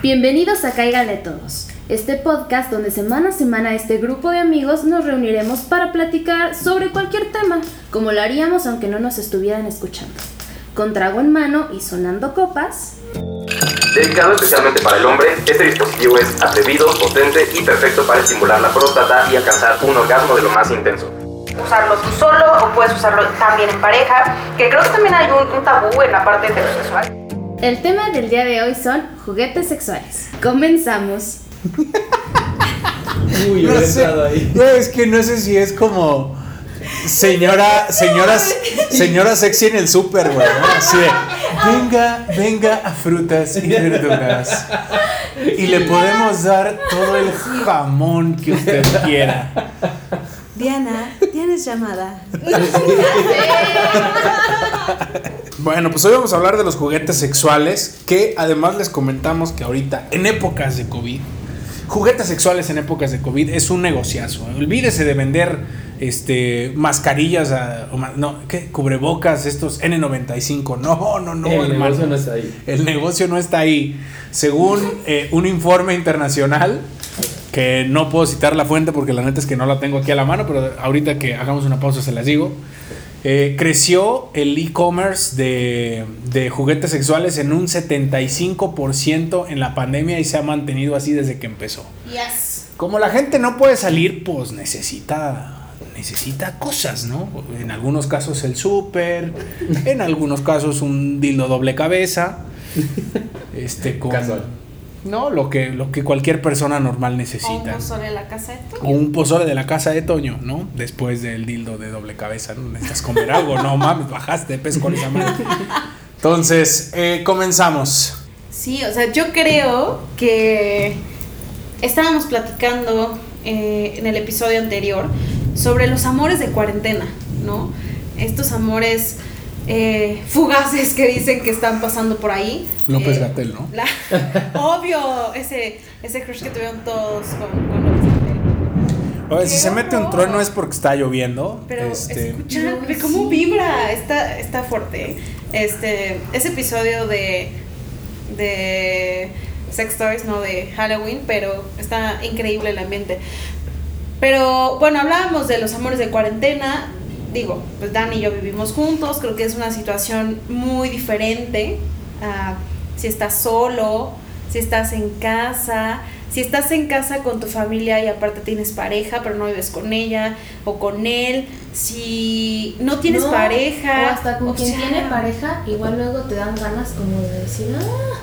Bienvenidos a Cáigale Todos, este podcast donde semana a semana este grupo de amigos nos reuniremos para platicar sobre cualquier tema, como lo haríamos aunque no nos estuvieran escuchando. Con trago en mano y sonando copas. Dedicado especialmente para el hombre, este dispositivo es atrevido, potente y perfecto para estimular la próstata y alcanzar un orgasmo de lo más intenso. usarlo tú solo o puedes usarlo también en pareja, que creo que también hay un, un tabú en la parte heterosexual. El tema del día de hoy son juguetes sexuales. Comenzamos. Uy, yo No he sé, estado ahí. no, es que no sé si es como señora, señoras, señora sexy en el súper, güey, ¿no? Así de, venga, venga a frutas y verduras. Y le podemos dar todo el jamón que usted quiera. Diana, tienes llamada. Bueno, pues hoy vamos a hablar de los juguetes sexuales, que además les comentamos que ahorita, en épocas de COVID, juguetes sexuales en épocas de COVID es un negociazo. Olvídese de vender este mascarillas, a- no, ¿qué? Cubrebocas, estos N95. No, no, no, el hermano. negocio no está ahí. El negocio no está ahí. Según eh, un informe internacional, que no puedo citar la fuente porque la neta es que no la tengo aquí a la mano, pero ahorita que hagamos una pausa se las digo. eh, creció el e-commerce de, de juguetes sexuales en un 75% en la pandemia y se ha mantenido así desde que empezó. Yes. Como la gente no puede salir, pues necesita necesita cosas, ¿no? En algunos casos el súper, en algunos casos un dildo doble cabeza. Este con Casual. No, lo que lo que cualquier persona normal O un necesita. pozole en la casa de tu- O un pozole de la casa de Toño, ¿no? Después del dildo de doble cabeza, ¿no? Necesitas comer algo, no mames, bajaste de peso con esa madre. Entonces, eh, comenzamos. Sí, o sea, yo creo que estábamos platicando eh, en el episodio anterior sobre los amores de cuarentena, ¿no? Estos amores eh, fugaces que dicen que están pasando por ahí. López Eh, Gatel, ¿no? la- obvio, ese, ese crush que tuvieron todos con, con López Gatell. Oye, si ¡Qué se mete un trueno es porque está lloviendo. Pero este, escucha, ve cómo vibra, está, está fuerte. Este, ese episodio de, de Sex Toys, no de Halloween, pero está increíble el ambiente. Pero bueno, hablábamos de los amores de cuarentena. Digo, pues Dan y yo vivimos juntos, creo que es una situación muy diferente. a si estás solo, si estás en casa, si estás en casa con tu familia y aparte tienes pareja, pero no vives con ella o con él, si no tienes No, pareja. O hasta con o quien sea, tiene pareja, igual luego te dan ganas como de decir, ah,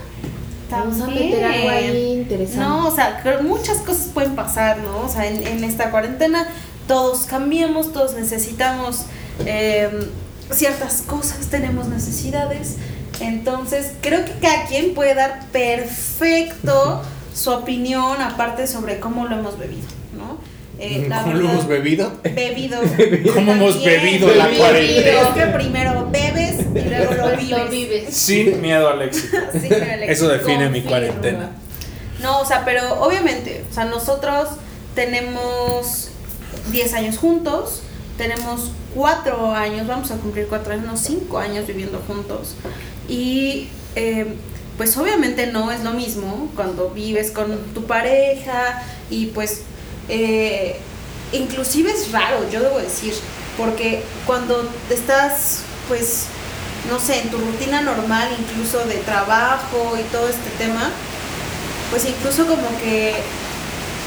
vamos a meter algo ahí interesante. No, o sea, muchas cosas pueden pasar, ¿no? O sea, en, en esta cuarentena todos cambiamos, todos necesitamos eh, ciertas cosas, tenemos necesidades. Entonces, creo que cada quien puede dar perfecto su opinión, aparte sobre cómo lo hemos bebido, ¿no? Eh, la ¿Cómo lo hemos bebido? bebido. ¿Cómo hemos bebido la cuarentena? Es que primero bebes y luego lo vives. Lo vives. Sin miedo al éxito. Sí, Alex, Eso define mi cuarentena. No, o sea, pero obviamente, o sea, nosotros tenemos 10 años juntos, tenemos 4 años, vamos a cumplir 4 años, no 5 años viviendo juntos. Y eh, pues obviamente no es lo mismo cuando vives con tu pareja y pues eh, inclusive es raro, yo debo decir, porque cuando estás pues no sé, en tu rutina normal, incluso de trabajo y todo este tema, pues incluso como que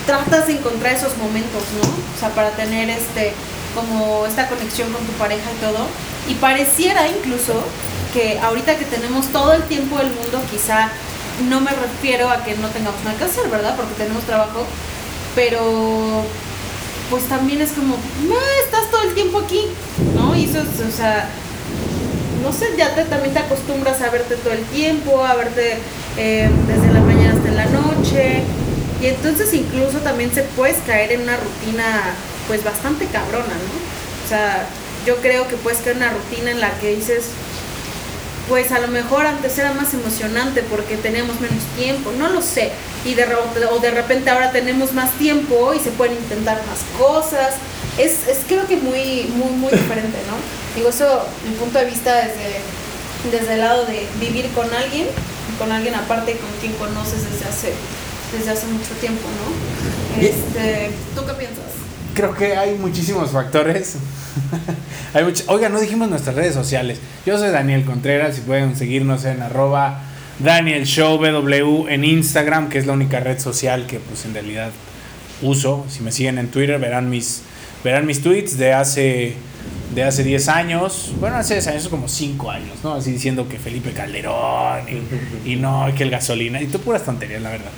tratas de encontrar esos momentos, ¿no? O sea, para tener este, como esta conexión con tu pareja y todo. Y pareciera incluso que ahorita que tenemos todo el tiempo del mundo, quizá no me refiero a que no tengamos nada que hacer, ¿verdad? Porque tenemos trabajo, pero pues también es como, no, estás todo el tiempo aquí, ¿no? Y eso es, o sea, no sé, ya te, también te acostumbras a verte todo el tiempo, a verte eh, desde la mañana hasta la noche. Y entonces incluso también se puedes caer en una rutina pues bastante cabrona, ¿no? O sea, yo creo que puedes caer en una rutina en la que dices, pues a lo mejor antes era más emocionante porque teníamos menos tiempo, no lo sé. Y de, o de repente ahora tenemos más tiempo y se pueden intentar más cosas. Es, es creo que muy, muy, muy diferente, ¿no? Digo, eso, mi punto de vista desde, desde el lado de vivir con alguien, con alguien aparte con quien conoces desde hace, desde hace mucho tiempo, ¿no? Este, ¿Tú qué piensas? Creo que hay muchísimos factores. hay much- Oiga, no dijimos nuestras redes sociales. Yo soy Daniel Contreras y pueden seguirnos en arroba Daniel Show BW en Instagram, que es la única red social que pues en realidad uso. Si me siguen en Twitter verán mis, verán mis tweets de hace, de hace 10 años. Bueno, hace 10 años, como 5 años, ¿no? Así diciendo que Felipe Calderón y, y no, que el gasolina. Y tú puras tonterías, la verdad.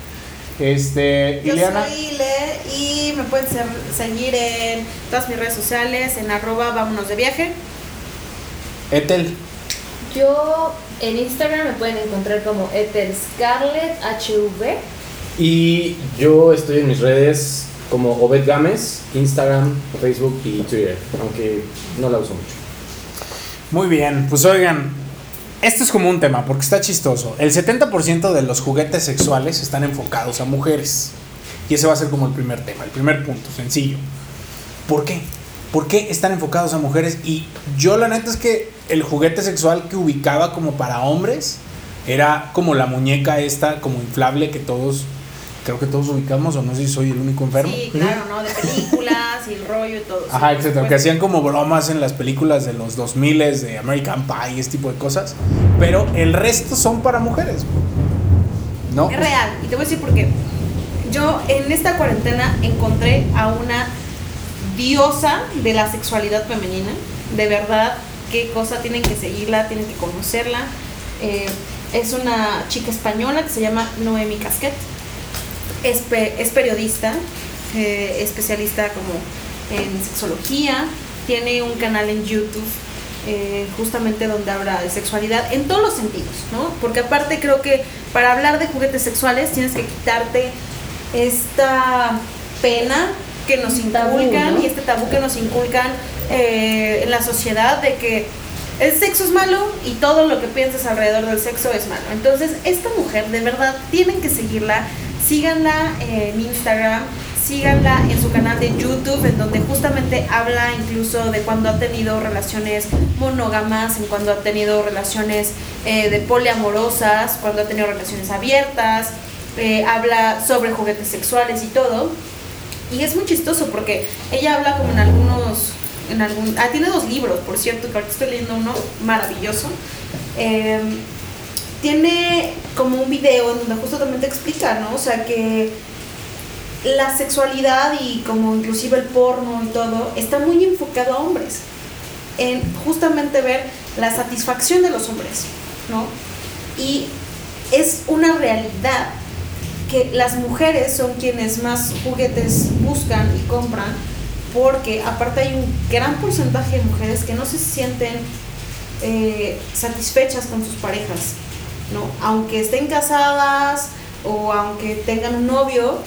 Este, Yo Ileana. soy Ile y me pueden ser- seguir en todas mis redes sociales, en arroba vámonos de viaje. Etel. Yo en Instagram me pueden encontrar como Ethel Scarlett HV. Y yo estoy en mis redes como Obed Gámez, Instagram, Facebook y Twitter, aunque no la uso mucho. Muy bien, pues oigan, esto es como un tema porque está chistoso. El 70% de los juguetes sexuales están enfocados a mujeres. Y ese va a ser como el primer tema, el primer punto, sencillo. ¿Por qué? ¿Por qué están enfocados a mujeres? Y yo la neta es que el juguete sexual que ubicaba como para hombres era como la muñeca esta, como inflable que todos, creo que todos ubicamos, o no sé si soy el único enfermo. Sí, claro, ¿no? De películas y el rollo y todo. Ajá, etcétera, por que hacían como bromas en las películas de los 2000 de American Pie, ese tipo de cosas. Pero el resto son para mujeres. ¿No? Es real, y te voy a decir por qué. Yo en esta cuarentena encontré a una diosa de la sexualidad femenina. De verdad, qué cosa, tienen que seguirla, tienen que conocerla. Eh, es una chica española que se llama Noemi Casquet. Es, es periodista, eh, especialista como en sexología. Tiene un canal en YouTube eh, justamente donde habla de sexualidad en todos los sentidos, ¿no? Porque aparte creo que para hablar de juguetes sexuales tienes que quitarte esta pena que nos Tabú, inculcan ¿no? y este tabú que nos inculcan eh, en la sociedad de que el sexo es malo y todo lo que piensas alrededor del sexo es malo. Entonces, esta mujer, de verdad, tienen que seguirla. Síganla en Instagram, síganla en su canal de YouTube, en donde justamente habla incluso de cuando ha tenido relaciones monógamas, en cuando ha tenido relaciones eh, de poliamorosas, cuando ha tenido relaciones abiertas, eh, habla sobre juguetes sexuales y todo. Y es muy chistoso porque ella habla como en algunos, en algún, ah, tiene dos libros, por cierto, que estoy leyendo uno maravilloso. Eh, tiene como un video en donde justamente explica, ¿no? O sea, que la sexualidad y como inclusive el porno y todo está muy enfocado a hombres. En justamente ver la satisfacción de los hombres, ¿no? Y es una realidad que las mujeres son quienes más juguetes buscan y compran porque aparte hay un gran porcentaje de mujeres que no se sienten eh, satisfechas con sus parejas, ¿no? Aunque estén casadas o aunque tengan un novio,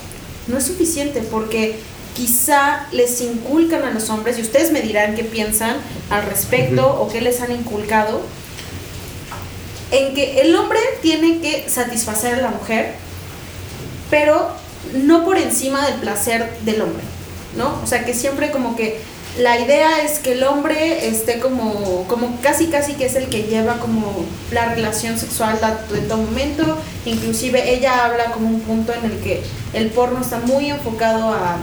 no es suficiente porque quizá les inculcan a los hombres, y ustedes me dirán qué piensan al respecto o qué les han inculcado, en que el hombre tiene que satisfacer a la mujer, pero no por encima del placer del hombre, ¿no? O sea, que siempre como que la idea es que el hombre esté como, como casi casi que es el que lleva como la relación sexual en todo momento, inclusive ella habla como un punto en el que el porno está muy enfocado a,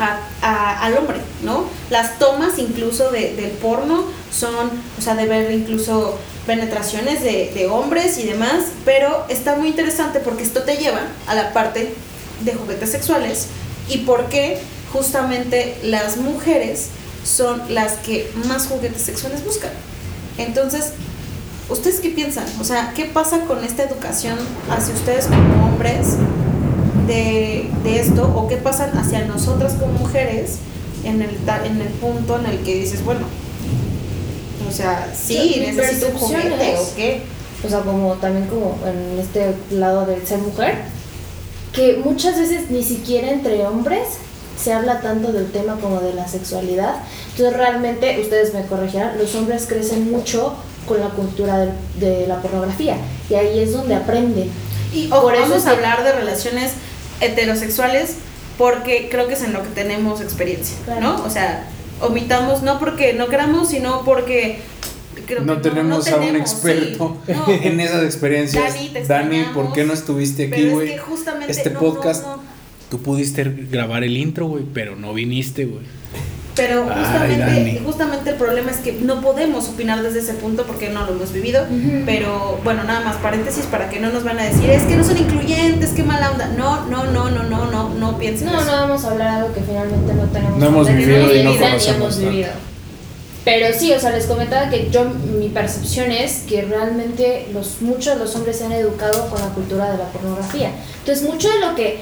a- a- al hombre, ¿no? Las tomas incluso de- del porno son, o sea, de ver incluso penetraciones de, de hombres y demás, pero está muy interesante porque esto te lleva a la parte de juguetes sexuales y por qué justamente las mujeres son las que más juguetes sexuales buscan. Entonces, ¿ustedes qué piensan? O sea, ¿qué pasa con esta educación hacia ustedes como hombres de, de esto? ¿O qué pasa hacia nosotras como mujeres en el, en el punto en el que dices, bueno, o sea, sí, necesito un juguete es- o qué? o sea, como también como en este lado del ser mujer, que muchas veces ni siquiera entre hombres se habla tanto del tema como de la sexualidad. Entonces realmente, ustedes me corregirán, los hombres crecen mucho con la cultura del- de, la pornografía y ahí es donde aprenden. Y ojo, Por eso vamos es a que- hablar de relaciones heterosexuales porque creo que es en lo que tenemos experiencia, Claro. ¿no? O sea, omitamos no porque no queramos, sino porque creo no que tenemos a un experto sí. No. en esas experiencias. Dani, te Dani, ¿por qué no estuviste aquí, es güey? que justamente Este no, podcast, no, no. Tú pudiste grabar el intro, güey, pero no viniste, güey. Pero justamente, justamente el problema es que no podemos opinar desde ese punto porque no lo hemos vivido. Pero bueno, nada más paréntesis para que no nos van a decir, es que no son incluyentes, qué mala onda. No, no, no, no, no, no, no piensen No, no vamos a hablar algo que finalmente no tenemos No hemos vivido y no ni conocemos hemos vivido. Pero sí, o sea, les comentaba que yo, mi percepción es que realmente los, muchos de los hombres se han educado con la cultura de la pornografía. Entonces, mucho de lo que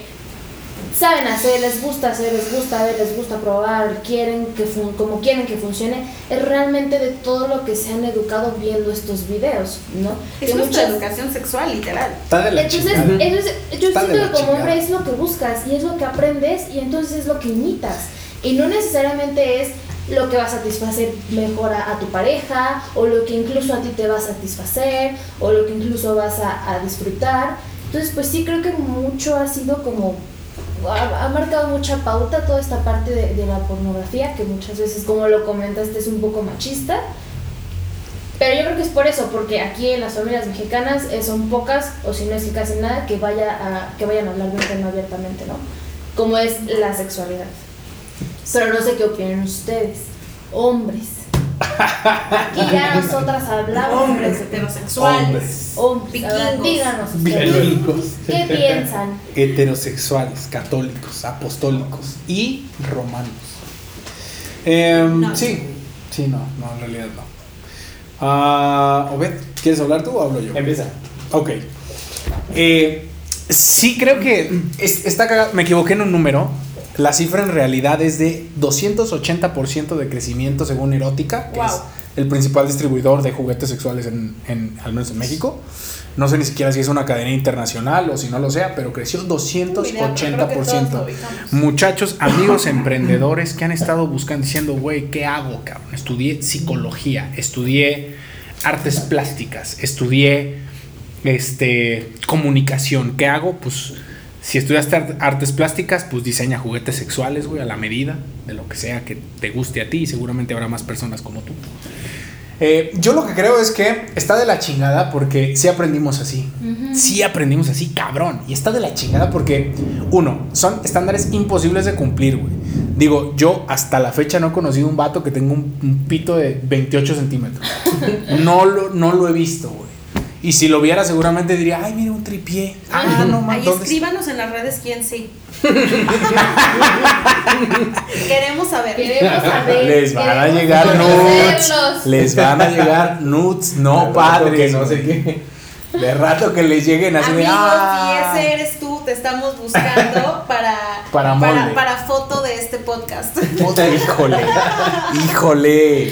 saben hacer, les gusta hacer, les gusta ver, les gusta probar, quieren que fun como quieren que funcione, es realmente de todo lo que se han educado viendo estos videos, ¿no? Es Que nuestra muchas- educación sexual, literal. Está de la entonces, chingada. eso es- yo Está siento que como hombre es lo que buscas y es lo que aprendes y entonces es lo que imitas. Y no necesariamente es lo que va a satisfacer mejor a, a tu pareja o lo que incluso a ti te va a satisfacer o lo que incluso vas a, a disfrutar. Entonces, pues sí creo que mucho ha sido como... Ha, marcado mucha pauta toda esta parte de, de la pornografía que muchas veces, como lo comentaste, es un poco machista. Pero yo creo que es por eso, porque aquí en las familias mexicanas eh, son pocas, o si no es que casi nada, que, vaya a, que vayan a hablar de un tema abiertamente, ¿no? Como es la sexualidad. Pero no sé qué opinan ustedes, hombres. Aquí ya nosotras hablamos. Hombres heterosexuales. Hombres. Vikingos. díganos ustedes. ¿Qué piensan? Heterosexuales, católicos, apostólicos y romanos. Em, No. Sí, sí, no, no, en realidad no. Ah, Obed, ¿quieres hablar tú o hablo yo? Empieza. Ok. Eh, sí, creo que es- está cagado. Me equivoqué en un número. La cifra en realidad es de 280% de crecimiento según Erótica, que Wow. es el principal distribuidor de juguetes sexuales en, en- al menos en México. No sé ni siquiera si es una cadena internacional o si no lo sea, pero creció Uy, de- creo que todos 280%. lo ubicamos. Muchachos, amigos emprendedores que han estado buscando diciendo, güey, ¿qué hago, cabrón? Estudié psicología, estudié artes plásticas, estudié este comunicación. ¿Qué hago? Pues si estudiaste art- artes plásticas, pues diseña juguetes sexuales, güey, a la medida de lo que sea que te guste a ti y seguramente habrá más personas como tú. Eh, yo lo que creo es que está de la chingada porque sí aprendimos así. Sí aprendimos así, cabrón. Y está de la chingada porque, uno, son estándares imposibles de cumplir, güey. Digo, yo hasta la fecha no he conocido un vato que tenga un, un pito de 28 centímetros. no, lo, no lo he visto, güey. Y si lo viera, seguramente diría, ay, mira un tripié. Ah, no, ¿dónde escríbanos en las redes quién sí. Queremos saber. Queremos saber. Les van a llegar nudes. Les van a llegar nudes, no padres. que no sé qué. De rato que les lleguen así de. Amigos, "Ah". si ese eres tú, te estamos buscando para, Para molde. para, foto de este podcast. Híjole. Híjole.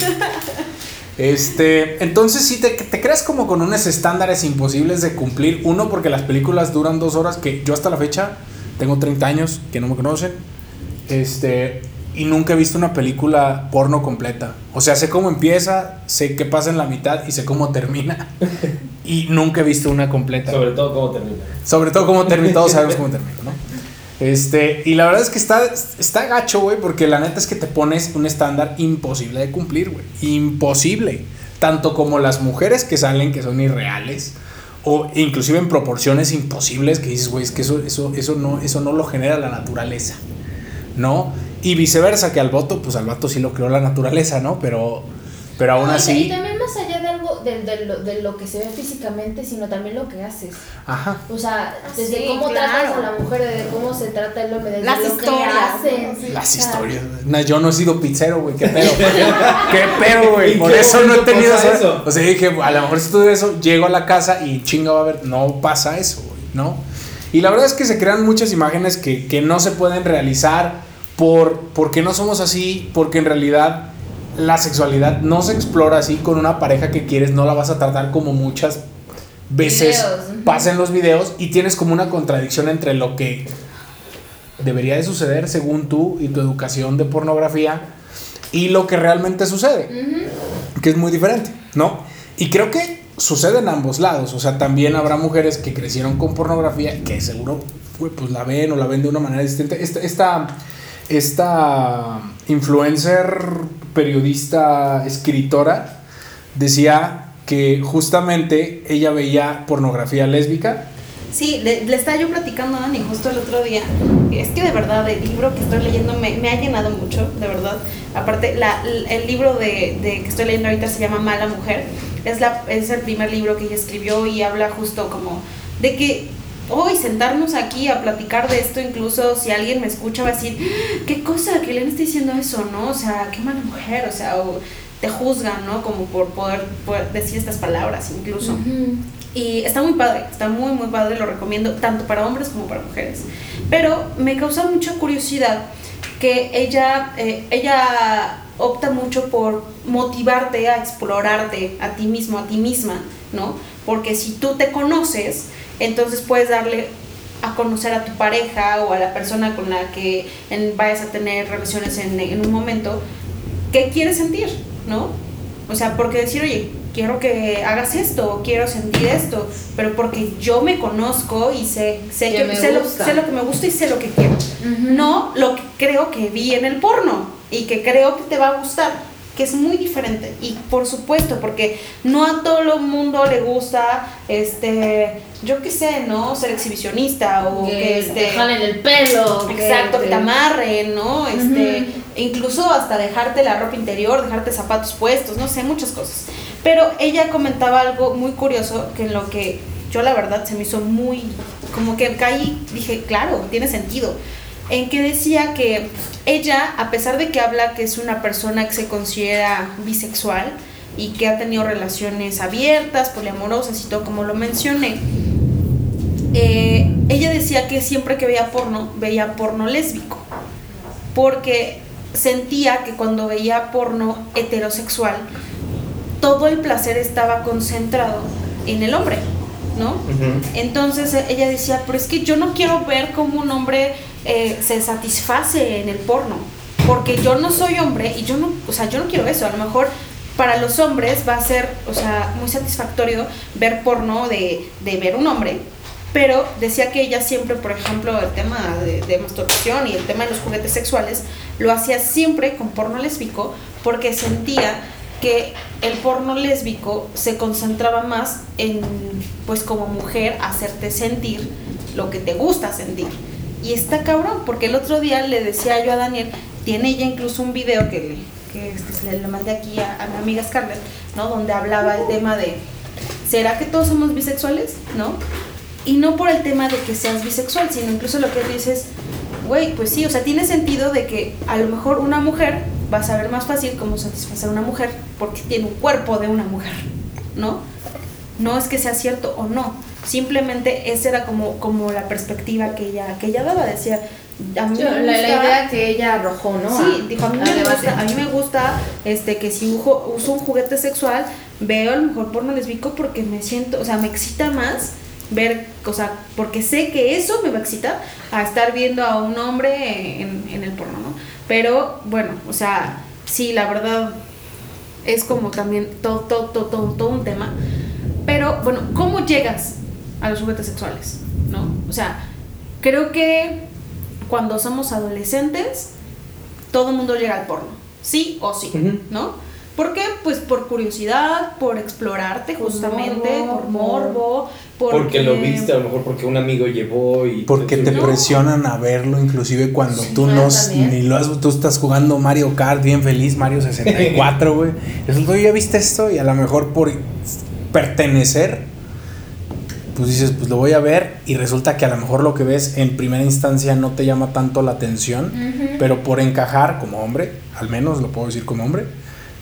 Este, entonces sí te, te creas como con unos estándares imposibles de cumplir. Uno, porque las películas duran dos horas, que yo hasta la fecha tengo 30 años, que no me conocen. Este, y nunca he visto una película porno completa. O sea, sé cómo empieza, sé qué pasa en la mitad y sé cómo termina. Y nunca he visto una completa. Sobre todo cómo termina. Sobre todo cómo termina, todos sabemos cómo termina, ¿no? Este, y la verdad es que está, está gacho, güey, porque la neta es que te pones un estándar imposible de cumplir, güey. Imposible. Tanto como las mujeres que salen, que son irreales, o inclusive en proporciones imposibles, que dices, güey, es que eso, eso, eso, no, eso no lo genera la naturaleza, ¿no? Y viceversa, que al voto, pues al vato sí lo creó la naturaleza, ¿no? Pero, pero aún y- así... Y también más allá de lo, de lo que se ve físicamente, sino también lo que haces. Ajá. O sea, desde Sí, cómo claro. tratas a la mujer, desde cómo se trata el hombre, desde Las lo historias, que hacen. Las historias. No, yo no he sido pizzero, güey. ¿Qué pedo? ¿Qué pedo, güey? ¿Y Por eso no he tenido eso. eso? O sea, dije, a lo mejor si estudio eso, llego a la casa y chinga va a haber. No pasa eso, güey, ¿no? Y la verdad es que se crean muchas imágenes que, que no se pueden realizar por, porque no somos así, porque en realidad la sexualidad no se explora así con una pareja que quieres, no la vas a tratar como muchas veces Videos, ujú. pasa en los videos y tienes como una contradicción entre lo que debería de suceder según tú y tu educación de pornografía y lo que realmente sucede, que es muy diferente, ¿no? Y creo que sucede en ambos lados, o sea, también habrá mujeres que crecieron con pornografía que seguro pues la ven o la ven de una manera distinta. Esta, esta, esta influencer, periodista, escritora, decía que justamente ella veía pornografía lésbica. Sí, le, le estaba yo platicando a Dani justo el otro día. Es que de verdad el libro que estoy leyendo me, ha llenado mucho, de verdad. Aparte, el libro de, que estoy leyendo ahorita se llama Mala Mujer. Es el primer libro que ella escribió y habla justo como de que hoy sentarnos aquí a platicar de esto, incluso si alguien me escucha va a decir, "Ah, ¿qué cosa? que le está diciendo eso, no? O sea, qué mala mujer, o sea, o te juzgan, ¿no? Como por poder, poder decir estas palabras incluso. Y está muy padre, está muy, muy padre, lo recomiendo tanto para hombres como para mujeres. Pero me causa mucha curiosidad que ella, eh, ella opta mucho por motivarte a explorarte a ti mismo, a ti misma, ¿no? Porque si tú te conoces, entonces puedes darle a conocer a tu pareja o a la persona con la que en- vayas a tener relaciones en, en un momento, qué quieres sentir, ¿no? O sea, porque decir, oye, quiero que hagas esto, o quiero sentir esto, pero porque yo me conozco y sé, sé, Que que- me sé, lo, gusta. sé lo que me gusta y sé lo que quiero. No lo que creo que vi en el porno y que creo que te va a gustar, que es muy diferente. Y por supuesto, porque no a todo el mundo le gusta, este, yo qué sé, ¿no? Ser exhibicionista o que, que este, te jalen el pelo. Exacto, que te amarren, ¿no? Este, incluso hasta dejarte la ropa interior, dejarte zapatos puestos, no sé, muchas cosas. Pero ella comentaba algo muy curioso que en lo que yo la verdad se me hizo muy como que caí, dije, claro, tiene sentido. En que decía que ella, a pesar de que habla que es una persona que se considera bisexual y que ha tenido relaciones abiertas, poliamorosas y todo como lo mencioné, eh, ella decía que siempre que veía porno, veía porno lésbico. Porque sentía que cuando veía porno heterosexual, todo el placer estaba concentrado en el hombre, ¿no? Entonces ella decía, pero es que yo no quiero ver cómo un hombre eh, se satisface en el porno, porque yo no soy hombre y yo no, o sea, yo no quiero eso. A lo mejor para los hombres va a ser, o sea, muy satisfactorio ver porno de, de ver un hombre, pero decía que ella siempre, por ejemplo, el tema de, de masturbación y el tema de los juguetes sexuales, lo hacía siempre con porno lésbico porque sentía que el porno lésbico se concentraba más en, pues como mujer, hacerte sentir lo que te gusta sentir. Y está cabrón, porque el otro día le decía yo a Daniel, tiene ella incluso un video que le, que este, le, le mandé aquí a, a mi amiga Scarlett, ¿no? Donde hablaba el tema de, ¿será que todos somos bisexuales? ¿No? Y no por el tema de que seas bisexual, sino incluso lo que dices, güey, pues sí, o sea, tiene sentido de que a lo mejor una mujer va a saber más fácil cómo satisfacer a una mujer porque tiene un cuerpo de una mujer, ¿no? No es que sea cierto o no, simplemente esa era como, como la perspectiva que ella, que ella daba, decía, a mí Yo- me la, la idea que ella arrojó, ¿no? Sí, dijo, a mí, me gusta, a mí me gusta este, que si uso un juguete sexual, veo a lo mejor porno lésbico porque me siento, o sea, me excita más ver, o sea, porque sé que eso me va a excitar a estar viendo a un hombre en, en el porno, ¿no? Pero bueno, o sea, sí, la verdad es como también todo, todo, todo, todo, todo un tema. Pero bueno, ¿cómo llegas a los juguetes sexuales? ¿No? O sea, creo que cuando somos adolescentes, todo el mundo llega al porno, sí o sí. ¿no? ¿Por qué? Pues por curiosidad, por explorarte Por justamente, morbo, por morbo, porque, Porque lo viste, a lo mejor porque un amigo llevó y... Porque te presionan a verlo, inclusive cuando tú no ni lo has, tú estás jugando Mario Kart bien feliz, Mario 64, güey. Resulta, ¿ya viste esto? Y a lo mejor por pertenecer, pues dices, pues lo voy a ver y resulta que a lo mejor lo que ves en primera instancia no te llama tanto la atención, pero por encajar como hombre, al menos lo puedo decir como hombre,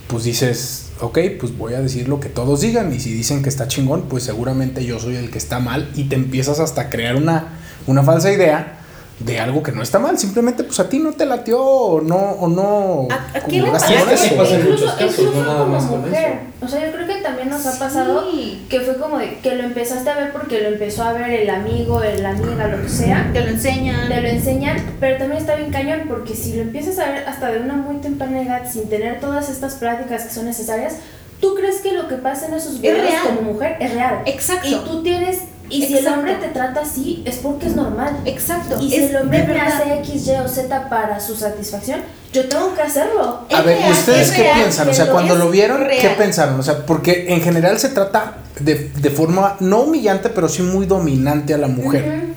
pues dices, ok, pues voy a decir lo que todos digan y si dicen que está chingón, pues seguramente yo soy el que está mal y te empiezas hasta a crear una, una falsa idea de algo que no está mal, simplemente pues a ti no te latió o no, o no ¿A- a quién le pasa? Sí, eso. pasa en muchos casos, incluso no nada como más con eso. O sea, yo creo que también nos ha Sí. pasado que fue como de que lo empezaste a ver porque lo empezó a ver el amigo, el amiga, lo que sea. te lo enseñan. Te lo enseñan, pero también está bien cañón porque si lo empiezas a ver hasta de una muy temprana edad sin tener todas estas prácticas que son necesarias, tú crees que lo que pasa en esos videos real. como mujer es real. Exacto. Y tú tienes y si el hombre te trata así es porque es normal. Exacto. Y si es el hombre me hace X, Y o Z para su satisfacción, yo tengo que hacerlo. A ver, real, ¿ustedes es qué real, piensan? O sea, cuando lo vieron, ¿qué pensaron? O sea, porque en general se trata de, de forma no humillante, pero sí muy dominante a la mujer.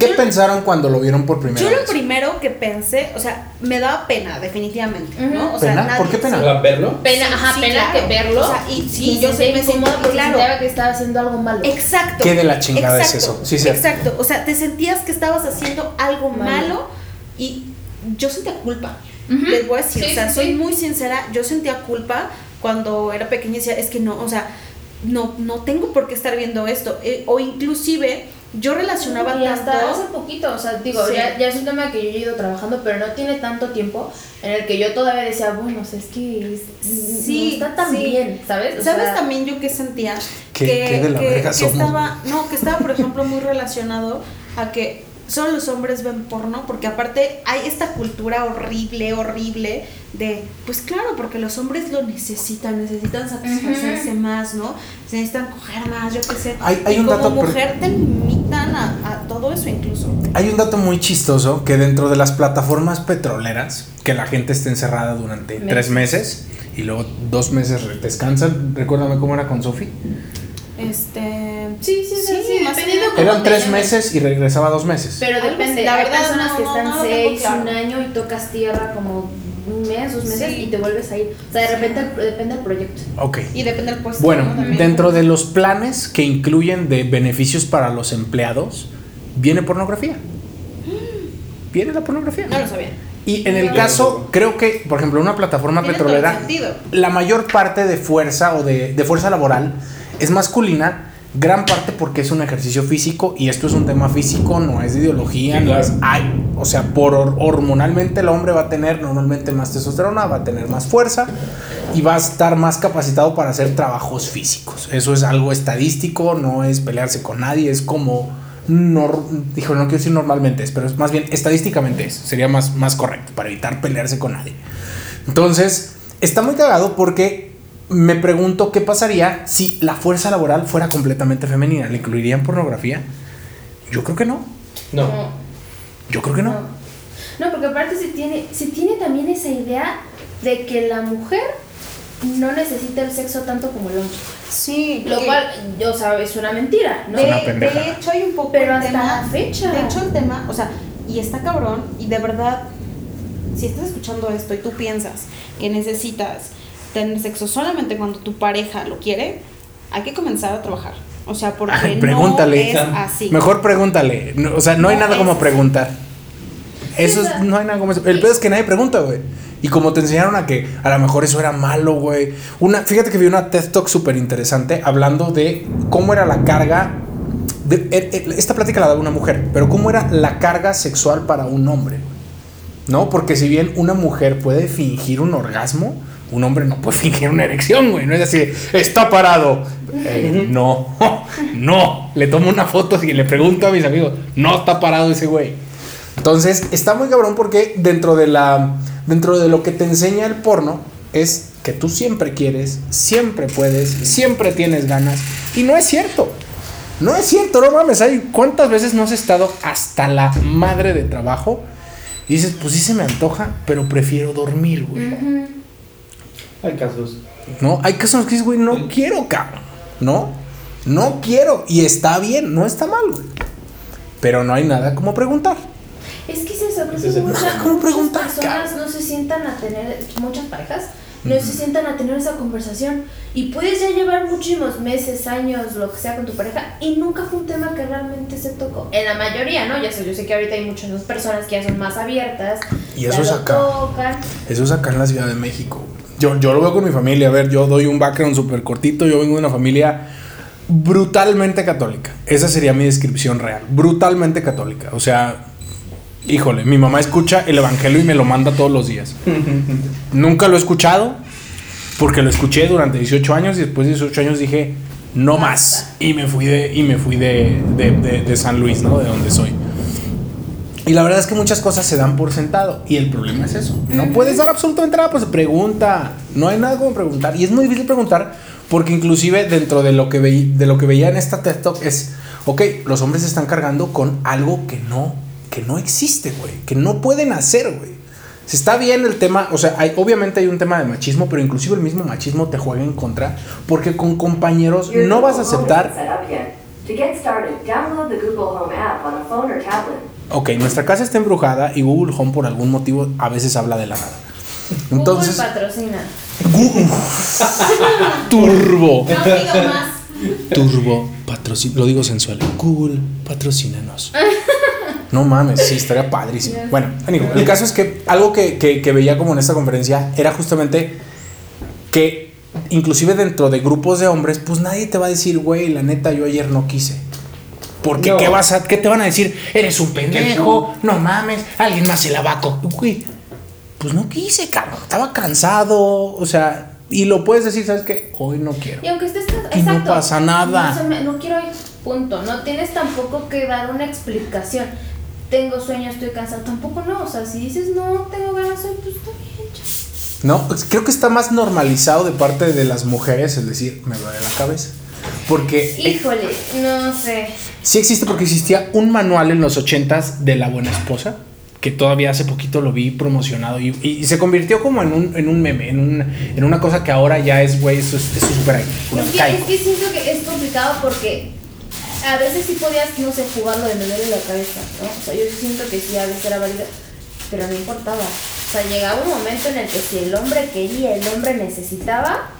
¿Qué Yo- pensaron cuando lo vieron por primera Yo lo vez? primero que pensé, o sea, me daba pena, definitivamente, ¿no? O sea, ¿Pena? ¿Por qué pena? sí. ¿Va a verlo? Pena, ajá, Sí, pena claro. que verlo. O sea, y sí, y yo se me porque claro. sentía que estaba haciendo algo malo. Exacto. ¿Qué de la chingada es Exacto, eso? Sí, cierto. Exacto. O sea, te sentías que estabas haciendo algo Malo. malo, y yo sentía culpa. Ujú. Les voy a decir, Sí, o sea, sí, soy sí. muy sincera, yo sentía culpa cuando era pequeña y decía, es que no, o sea, no, no tengo por qué estar viendo esto. Eh, o inclusive yo relacionaba Y hasta tanto. hace poquito, o sea, digo, Sí. ya, ya es un tema que yo he ido trabajando, pero no tiene tanto tiempo en el que yo todavía decía, bueno, o sea, es que es- Sí, no está tan sí. bien, ¿sabes? O ¿Sabes sea, también yo qué sentía? ¿Qué- que, qué de la que- verga que estaba, no, que estaba, por ejemplo, muy relacionado a que solo los hombres ven porno, porque aparte hay esta cultura horrible, horrible de, pues claro, porque los hombres lo necesitan, necesitan satisfacerse más, ¿no? Se necesitan coger más, yo qué sé. Hay- hay y un como dato, pero- mujer te limitan a, a todo eso incluso. Hay un dato muy chistoso que dentro de las plataformas petroleras, que la gente esté encerrada durante Meses. tres meses y luego dos meses descansan. Recuérdame cómo era con Sofi. Este. Sí, sí, sí, dependiendo Eran tres meses y regresaba dos meses. Pero depende, la hay verdad, personas no, que están no seis, claro. un año y tocas tierra como un mes, dos meses Sí. y te vuelves a ir. O sea, de repente depende del proyecto. Ok. Y depende del puesto. Bueno, dentro de los planes que incluyen de beneficios para los empleados, viene pornografía. Viene la pornografía. No lo sabía. Y en el caso, creo que, por ejemplo, una plataforma petrolera, sentido. la mayor parte de fuerza o de, de fuerza laboral es masculina, gran parte porque es un ejercicio físico y esto es un tema físico, no es de ideología, Sí, no claro. es, ay, o sea, por hor- hormonalmente el hombre va a tener normalmente más testosterona, va a tener más fuerza y va a estar más capacitado para hacer trabajos físicos. Eso es algo estadístico, no es pelearse con nadie, es como nor- dijo, no quiero decir normalmente es, pero es más bien estadísticamente es, sería más, más correcto para evitar pelearse con nadie. Entonces, está muy cagado porque me pregunto qué pasaría si la fuerza laboral fuera completamente femenina. ¿Le incluirían pornografía? Yo creo que no. No. Yo creo que no. No, porque aparte se tiene, se tiene también esa idea de que la mujer no necesita el sexo tanto como el hombre. Sí. Lo que- cual, o sea, es una mentira, ¿no? De, de hecho hay un poco Pero hasta tema, la fecha. De hecho el tema, o sea, y está cabrón y de verdad si estás escuchando esto y tú piensas que necesitas tener sexo solamente cuando tu pareja lo quiere, hay que comenzar a trabajar. O sea, porque Ay, pregúntale. no es así. Mejor pregúntale. No, o sea, no hay nada como así. preguntar. Eso es, no hay nada como eso. El pedo es que nadie pregunta, güey. Y como te enseñaron a que a lo mejor eso era malo, güey. Una, fíjate que vi una TED Talk súper interesante hablando de cómo era la carga. de- eh, eh, esta plática la daba una mujer, pero cómo era la carga sexual para un hombre. ¿No? Porque si bien una mujer puede fingir un orgasmo, un hombre no puede fingir una erección, güey. No es así, está parado. Eh, no, no. Le tomo una foto y le pregunto a mis amigos, no está parado ese güey. Entonces, está muy cabrón porque dentro de la dentro de lo que te enseña el porno es que tú siempre quieres, siempre puedes, siempre tienes ganas y no es cierto. No es cierto, no mames, hay cuántas veces no has estado hasta la madre de trabajo y dices, pues sí se me antoja, pero prefiero dormir, güey. Hay casos. No, hay casos que dices, güey, no quiero, cabrón. No, no quiero. Y está bien, no está mal, güey. Pero no hay nada como preguntar. Es que es eso, creo que muchas. ¿Cómo muchas preguntar, personas no se sientan a tener, muchas parejas, no se sientan a tener esa conversación. Y puedes ya llevar muchísimos meses, años, lo que sea con tu pareja, y nunca fue un tema que realmente se tocó. En la mayoría, ¿no? Ya sé, yo sé que ahorita hay muchas más personas que ya son más abiertas. Y eso es lo acá. tocan. Eso es acá en la Ciudad de México. Yo, yo lo veo con mi familia. A ver, yo doy un background súper cortito. Yo vengo de una familia brutalmente católica. Esa sería mi descripción real. Brutalmente católica. O sea, híjole, mi mamá escucha el evangelio y me lo manda todos los días. Nunca lo he escuchado porque lo escuché durante 18 años y después de 18 años dije, no más. Y me fui de, y me fui de, de- de- de San Luis, ¿no? De donde soy. Y la verdad es que muchas cosas se dan por sentado. Y el problema es eso. No puedes dar absolutamente nada, pues pregunta. No hay nada como preguntar. Y es muy difícil preguntar porque inclusive dentro de lo que, veí- de lo que veía en esta TED Talk es, ok, los hombres se están cargando con algo que no, que no existe, güey. Que no pueden hacer, güey. Se está bien el tema, o sea, hay, obviamente hay un tema de machismo, pero inclusive el mismo machismo te juega en contra, porque con compañeros no vas a aceptar. To get started, download the Google Home app on a phone or tablet. Ok, nuestra casa está embrujada y Google Home por algún motivo a veces habla de la nada. Entonces, Google patrocina. turbo. No digo más. Turbo patrocina, lo digo sensual. Google, patrocínanos. No mames, sí, estaría padrísimo. Bueno, amigo, el caso es que algo que, que- que veía como en esta conferencia era justamente que inclusive dentro de grupos de hombres, pues nadie te va a decir, güey, la neta, yo ayer no quise. Porque No. ¿qué vas a, qué te van a decir? Eres un pendejo, no mames, alguien más se la va a co-". Güey, pues no quise, cabrón, estaba cansado, o sea, y lo puedes decir, ¿sabes qué? Hoy no quiero. Y aunque estés Y no pasa nada. No, se me- no quiero ir, punto. No tienes tampoco que dar una explicación. Tengo sueño, estoy cansado. Tampoco no. O sea, si dices no tengo ganas hoy, pues está bien. No, pues creo que está más normalizado de parte de las mujeres el decir, me duele la cabeza. Porque eh, Híjole, no sé. Sí existe porque existía un manual en los ochentas de la buena esposa, que todavía hace poquito lo vi promocionado y, y- y se convirtió como en un, en un meme, en, un, en una cosa que ahora ya es, güey, eso es es súper Es que, es que siento que es complicado porque a veces sí podías, no sé, jugarlo de me duele la cabeza, ¿no? O sea, yo siento que sí, a veces era válido, pero no importaba. O sea, llegaba un momento en el que si el hombre quería, el hombre necesitaba,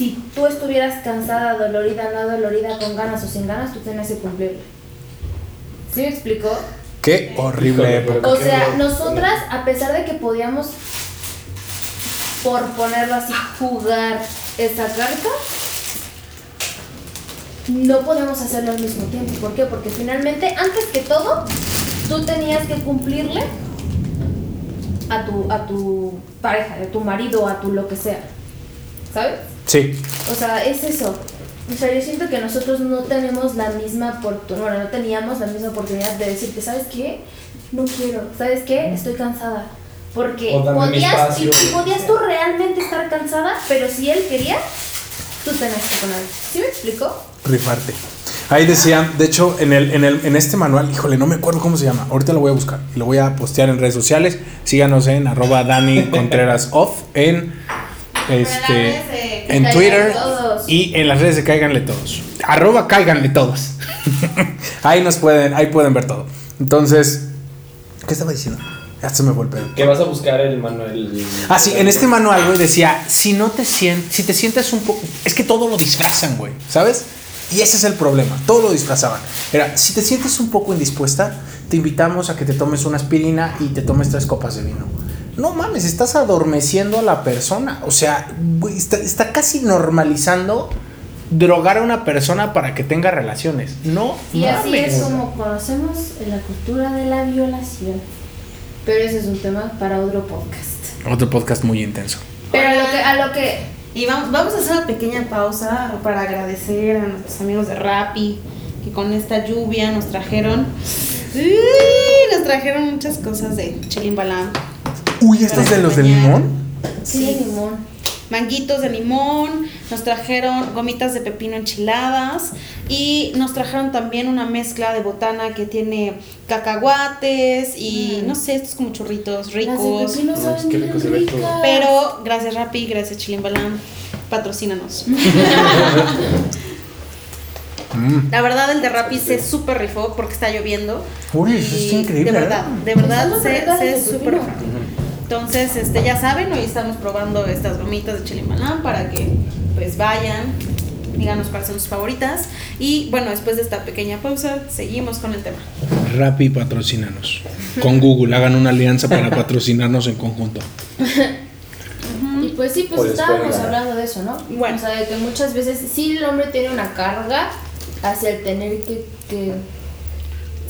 si tú estuvieras cansada, dolorida, no dolorida, con ganas o sin ganas, tú tenías que cumplirlo. ¿Sí me explicó? Qué horrible época. O sea, nosotras, a pesar de que podíamos, por ponerlo así, jugar esa carta, no podemos hacerlo al mismo tiempo. ¿Por qué? Porque finalmente, antes que todo, tú tenías que cumplirle a tu, a tu pareja, a tu marido, a tu lo que sea. ¿Sabes? Sí, O sea, es eso. O sea, yo siento que nosotros no tenemos la misma oportunidad, bueno, no teníamos la misma oportunidad de decirte, ¿sabes qué? No quiero, ¿sabes qué? Estoy cansada. Porque O dame mi podías, y, espacio. y podías tú realmente estar cansada, pero si él quería, tú tenías que poner. ¿Sí me explicó? rifarte. Ahí decían, de hecho, en, el, en, el, en este manual, híjole, no me acuerdo cómo se llama. Ahorita lo voy a buscar y lo voy a postear en redes sociales. Síganos en arroba Dani Contreras Off en, este, en Cáiganle Twitter todos. y en las redes de Cáiganle Todos. Arroba Cáiganle Todos. ahí nos pueden, ahí pueden ver todo. Entonces, ¿qué estaba diciendo? Ya se me volvió. Que vas a buscar el manual. Ah, sí, en este manual, güey, decía, si no te sientes, si te sientes un poco, es que todo lo disfrazan, güey, ¿sabes? Y ese es el problema, todo lo disfrazaban. Era, si te sientes un poco indispuesta, te invitamos a que te tomes una aspirina y te tomes tres copas de vino. No mames, estás adormeciendo a la persona. O sea, güey, está, está casi normalizando drogar a una persona para que tenga relaciones. No Y así es como conocemos la cultura de la violación. Pero ese es un tema para otro podcast. Otro podcast muy intenso. Pero a lo que, a lo que Y vamos, vamos a hacer una pequeña pausa para agradecer a nuestros amigos de Rappi que con esta lluvia nos trajeron. ¡Uy! nos trajeron muchas cosas de Chilimbalam. Uy, ¿estos de los de limón? Sí, limón. Manguitos de limón, nos trajeron gomitas de pepino enchiladas y nos trajeron también una mezcla de botana que tiene cacahuates y no sé, estos como churritos ricos. Las de pepino Ay, saben qué rico se ve todo. Pero gracias Rappi, gracias Chilimbalam, patrocínanos. Mm. La verdad el de Rappi se súper rifó porque está lloviendo. Uy, eso está increíble. De verdad, de verdad se, se de súper rifó. Entonces, este, ya saben, hoy estamos probando estas gomitas de Chilimalán para que pues vayan, díganos cuáles son sus favoritas. Y bueno, después de esta pequeña pausa, seguimos con el tema. Rappi patrocínanos. Con Google, hagan una alianza para patrocinarnos en conjunto. Y pues sí, pues estábamos hablando de eso, ¿no? Bueno. O sea, de que muchas veces sí el hombre tiene una carga hacia el tener que... que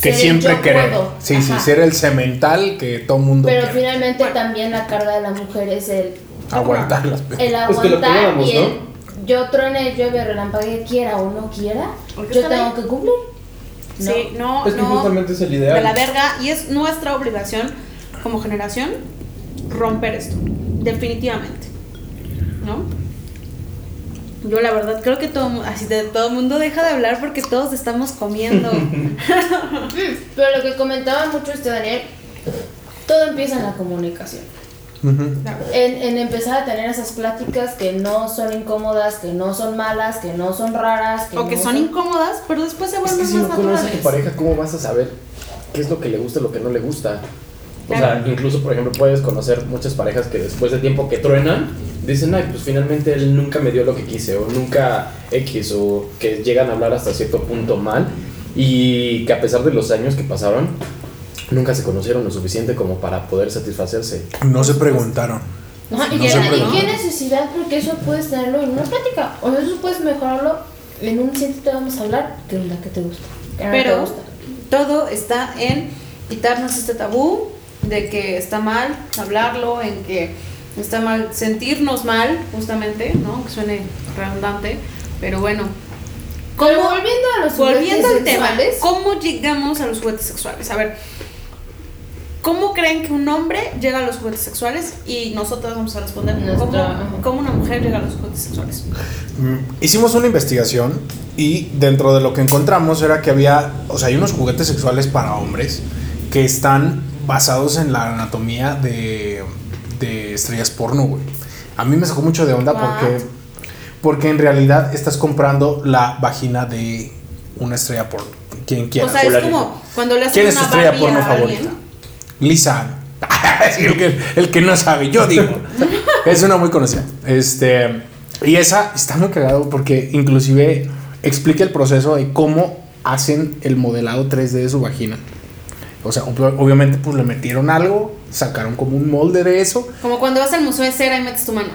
Que siempre querer. Sí, sí, ser el cemental que todo mundo Pero quiere. finalmente también la carga de la mujer es el... Aguantar las El Pues que lo aguantar poníamos, y el... ¿no? Yo truene, llueve, relampague, quiera o no quiera, Porque yo tengo ahí. que cumplir. Sí, no, Es que no. justamente es el ideal. De la verga. Y es nuestra obligación como generación romper esto. Definitivamente. ¿No? Yo la verdad creo que todo así de todo el mundo deja de hablar porque todos estamos comiendo. Pero lo que comentaba mucho este Daniel todo empieza en la comunicación. En, en empezar a tener esas pláticas que no son incómodas, que no son malas, que no son raras, que O que son incómodas, pero después se Es vuelven que si no conoces a naturales. tu pareja, ¿cómo vas a saber qué es lo que le gusta y lo que no le gusta? O sea, incluso, por ejemplo, puedes conocer muchas parejas que después de tiempo que truenan, dicen, ay, pues finalmente él nunca me dio lo que quise, o nunca X, o que llegan a hablar hasta cierto punto mal, y que a pesar de los años que pasaron, nunca se conocieron lo suficiente como para poder satisfacerse. No se preguntaron. Ajá, y, No se y qué necesidad, porque eso puedes tenerlo en una plática. O eso puedes mejorarlo en un sitio te vamos a hablar es la que te gusta. que no te Pero gusta. todo está en quitarnos este tabú de que está mal hablarlo, en que está mal sentirnos mal, justamente, ¿no? Aunque suene redundante, pero bueno. Pero ¿Cómo- volviendo a los Volviendo al juguetes tema, sexuales, ¿cómo llegamos a los juguetes sexuales? A ver, ¿cómo creen que un hombre llega a los juguetes sexuales? Y nosotros vamos a responder ¿cómo, cómo una mujer llega a los juguetes sexuales. Mm, Hicimos una investigación y dentro de lo que encontramos era que había, o sea, hay unos juguetes sexuales para hombres que están basados en la anatomía de, de estrellas porno, güey. A mí me sacó mucho de onda What? porque, porque en realidad estás comprando la vagina de una estrella porno. Quien quiera. o sea, es como cuando le hacen ¿Quién es tu estrella porno favorita? Lisa. Sí, el, que, el que no sabe, yo digo. es una muy conocida. Este, y esa está muy cagado porque inclusive explica el proceso de cómo hacen el modelado 3D de su vagina. O sea, ob- obviamente pues le metieron algo, sacaron como un molde de eso. Como cuando vas al museo de cera y metes tu mano.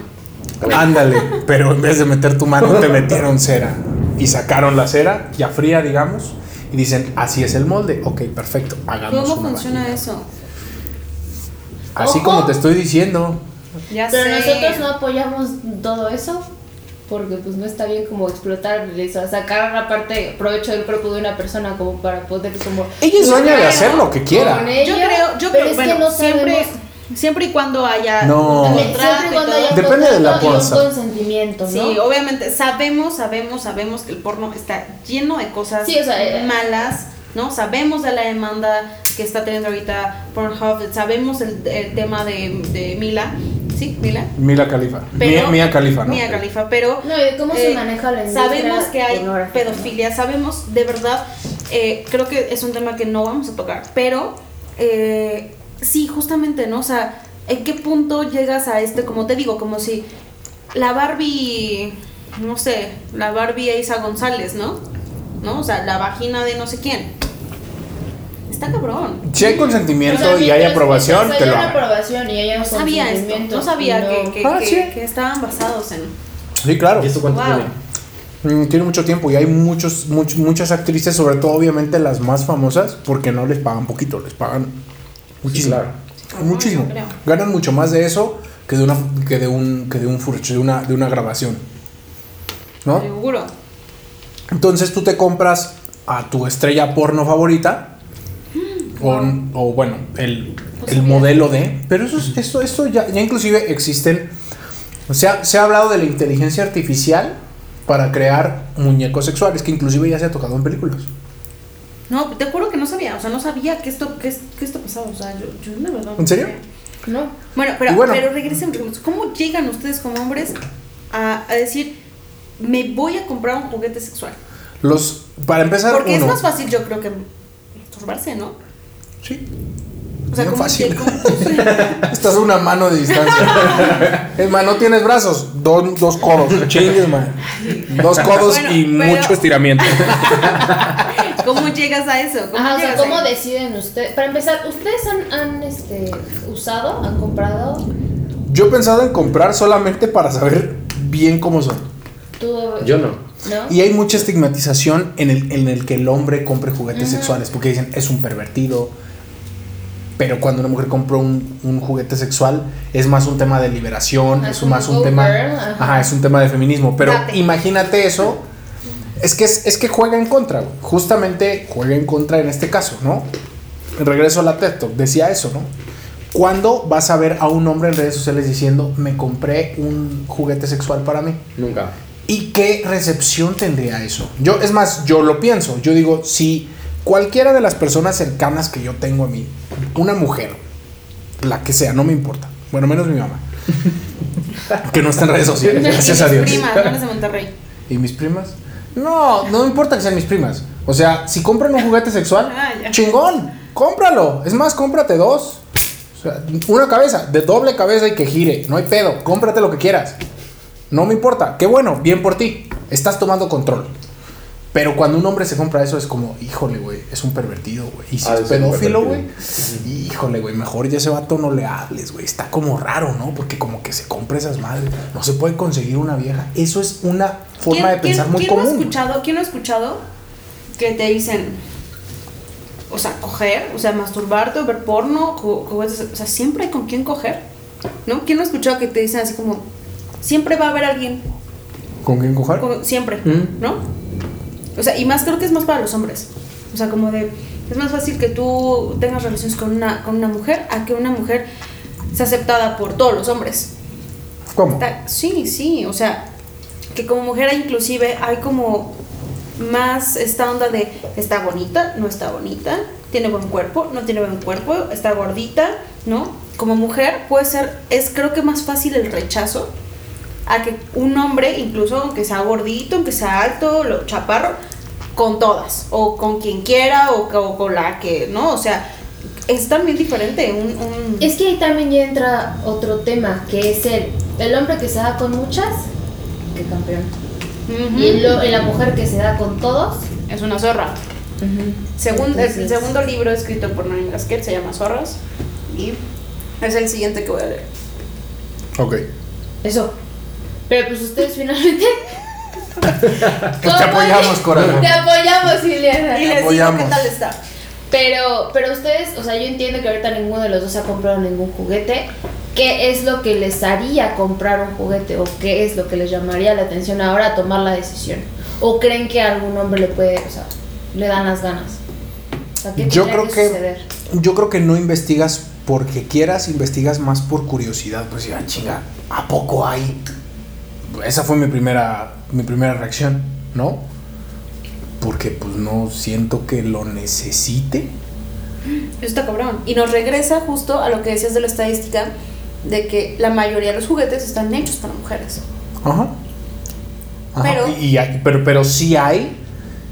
Ándale, pero en vez de meter tu mano te metieron cera y sacaron la cera ya fría, digamos, y dicen, así es el molde. Ok, perfecto, hagamos ¿Cómo una funciona vagina". eso? Así Ojo. como te estoy diciendo. Ya pero sé. nosotros no apoyamos todo eso. Porque pues no está bien como explotar, o sea, sacar la parte provecho del cuerpo de una persona como para poder como... Ella es dueña de hacer lo que quiera. con ella, Yo creo, yo pero creo, es bueno, que no siempre, sabemos- siempre y cuando haya No. un Siempre contrato y todo. haya un Depende de la consentimiento, ¿no? Sí, obviamente sabemos, sabemos, sabemos que el porno está lleno de cosas Sí, o sea, eh, malas, ¿no? Sabemos de la demanda que está teniendo ahorita Pornhub, sabemos el, el tema de, de Mila, ¿sí? Mila. Mila. Pero- Mía, Mía Khalifa, ¿no? Mia Khalifa, pero No, y de cómo se eh, maneja la industria Sabemos que hay pedofilia, sabemos de verdad, eh, creo que es un tema que no vamos a tocar, pero eh, sí, justamente, ¿no? O sea, ¿en qué punto llegas a este, como te digo, como si la Barbie, no sé, la Barbie Isa González, ¿no? ¿No? O sea, la vagina de no sé quién. Está cabrón. Si hay consentimiento O sea, y hay aprobación, te lo aprobación y No sabía esto, no sabía no- que, que, Ah, que- sí. que estaban basados en... Sí, claro. ¿Y esto cuánto Wow. tiene? Mm, Tiene mucho tiempo y hay muchos, much- muchas actrices, sobre todo obviamente las más famosas, porque no les pagan poquito, les pagan muchísimo. claro. Muchísimo. Ganan mucho más de eso que de una que de un que de un furch, de una de una grabación. ¿No? Seguro. Entonces tú te compras a tu estrella porno favorita. O, o bueno, el, el modelo de. Pero eso, es- esto, esto ya, ya inclusive existen. O sea, se ha hablado de la inteligencia artificial para crear muñecos sexuales, que inclusive ya se ha tocado en películas. No, te juro que no sabía, o sea, no sabía que esto, que, que esto pasaba, o sea, yo, yo de verdad. ¿En serio? No. Bueno, pero, bueno. pero regresen, regresen. ¿Cómo llegan ustedes como hombres a, a decir, me voy a comprar un juguete sexual? Los, para empezar, Porque uno. es más fácil, yo creo, que masturbarse, ¿no? Sí. O sea, Bien ¿cómo fácil. Estás a una mano de distancia. es más, no tienes brazos, dos, dos codos. Chingues, man. Dos codos Bueno, y pero- mucho estiramiento. ¿Cómo llegas a eso? ¿Cómo Ajá, o sea, ¿cómo deciden ustedes? Para empezar, ¿ustedes han, han este, usado, han comprado? Yo he pensado en comprar solamente para saber bien cómo son. ¿Tú, Yo no. ¿No? Y hay mucha estigmatización en el, en el que el hombre compre juguetes sexuales, porque dicen es un pervertido. Pero cuando una mujer compra un, un juguete sexual, es más un tema de liberación, es más un tema. ajá. ajá, es un tema de feminismo. Pero Date. imagínate eso. Es que, es, es que juega en contra, güey. Justamente juega en contra en este caso, ¿no? Regreso a la TED Talk, decía eso, ¿no? ¿Cuándo vas a ver a un hombre en redes sociales diciendo, me compré un juguete sexual para mí? Nunca. ¿Y qué recepción tendría eso? Yo, es más, yo lo pienso. Yo digo, si cualquiera de las personas cercanas que yo tengo a mí, una mujer, la que sea, no me importa. Bueno, menos mi mamá. que no está en redes sociales, gracias a Mis Dios. primas, no eres de Monterrey. ¿Y mis primas? No, no me importa que sean mis primas. O sea, si compran un juguete sexual, Ah, chingón, cómpralo. Es más, cómprate dos. O sea, una cabeza, de doble cabeza y que gire. No hay pedo, cómprate lo que quieras. No me importa. Qué bueno, bien por ti. Estás tomando control. Pero cuando un hombre se compra eso es como, híjole, güey, es un pervertido, güey. Y si Ah, es pedófilo, güey, híjole, güey, mejor ya ese vato no le hables, güey. Está como raro, ¿no? Porque como que se compra esas madres. No se puede conseguir una vieja. Eso es una forma de ¿Quién- pensar quién- muy quién No ha común. escuchado, ¿Quién no ha escuchado que te dicen, o sea, coger, o sea, masturbarte, o ver porno, o sea, siempre hay con quién coger? ¿No? ¿Quién no ha escuchado que te dicen así como, siempre va a haber alguien, ¿Con quién coger? con- siempre, Mm. ¿no? O sea, y más creo que es más para los hombres. O sea, como de, es más fácil que tú tengas relaciones con una, con una mujer a que una mujer sea aceptada por todos los hombres. ¿Cómo? Está- sí, sí, o sea, que como mujer inclusive hay como más esta onda de está bonita, no está bonita, tiene buen cuerpo, no tiene buen cuerpo, está gordita, ¿no? Como mujer puede ser, es creo que más fácil el rechazo a que un hombre, incluso aunque sea gordito, aunque sea alto, lo chaparro, con todas, o con quien quiera, o, co- o con la que, ¿no? O sea, es también diferente. Un, un- Es que ahí también ya entra otro tema, que es el, el hombre que se da con muchas, que campeón. Y, el- la mujer que se da con todos. es una zorra. Según, el segundo libro escrito por Norin Gasquet se llama Zorras y es el siguiente que voy a leer. Ok. Eso. Pero pues ustedes finalmente. Te apoyamos, corazón. Te apoyamos, Ileana. Y les digo apoyamos. qué tal está. Pero, pero ustedes, o sea, yo entiendo que ahorita ninguno de los dos ha comprado ningún juguete. ¿Qué es lo que les haría comprar un juguete? ¿O qué es lo que les llamaría la atención ahora a tomar la decisión? ¿O creen que a algún hombre le puede, o sea, le dan las ganas? O sea, ¿qué Yo creo que suceder? yo creo que no investigas porque quieras, investigas más por curiosidad. Pues ya, chinga, ¿a poco hay? Esa fue mi primera, mi primera reacción, ¿no? Porque pues no siento que lo necesite. Eso está cabrón. Y nos regresa justo a lo que decías de la estadística de que la mayoría de los juguetes están hechos para mujeres. Ajá. Ajá. Pero- Y, y hay- pero, pero sí hay,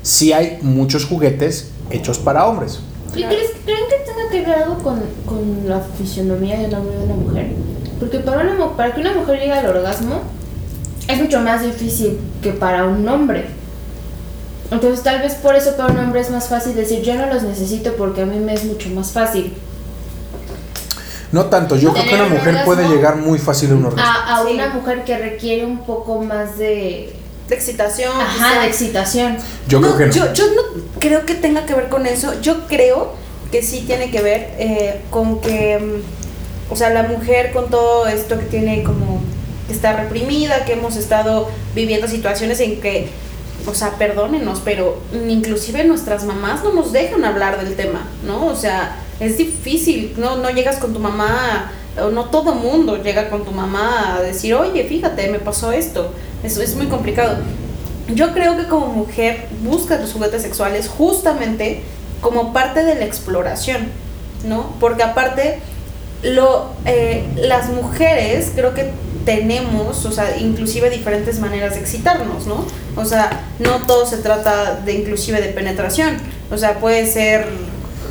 sí hay muchos juguetes hechos para hombres. ¿Y crees- creen que tenga que ver algo con, con la fisionomía de un hombre y de una mujer? Porque para, una, para que una mujer llegue al orgasmo es mucho más difícil que para un hombre. Entonces tal vez por eso para un hombre es más fácil decir yo no los necesito porque a mí me es mucho más fácil. No tanto, yo creo que una un mujer puede llegar muy fácil a un orgasmo. A, a Sí. una mujer que requiere un poco más de... De excitación. Ajá, quizá. de excitación. Yo creo que no. Yo, yo no creo que tenga que ver con eso. Yo creo que sí tiene que ver eh, con que, mm, o sea, la mujer con todo esto que tiene como, está reprimida, que hemos estado viviendo situaciones en que, o sea, perdónenos, pero inclusive nuestras mamás no nos dejan hablar del tema, ¿no? O sea, es difícil, no, no llegas con tu mamá, o no todo mundo llega con tu mamá a decir, oye, fíjate, me pasó esto. Eso es muy complicado. Yo creo que como mujer buscas los juguetes sexuales justamente como parte de la exploración, ¿no? Porque aparte, lo, eh, las mujeres creo que tenemos, o sea, inclusive diferentes maneras de excitarnos, ¿no? O sea, no todo se trata de inclusive de penetración, o sea, puede ser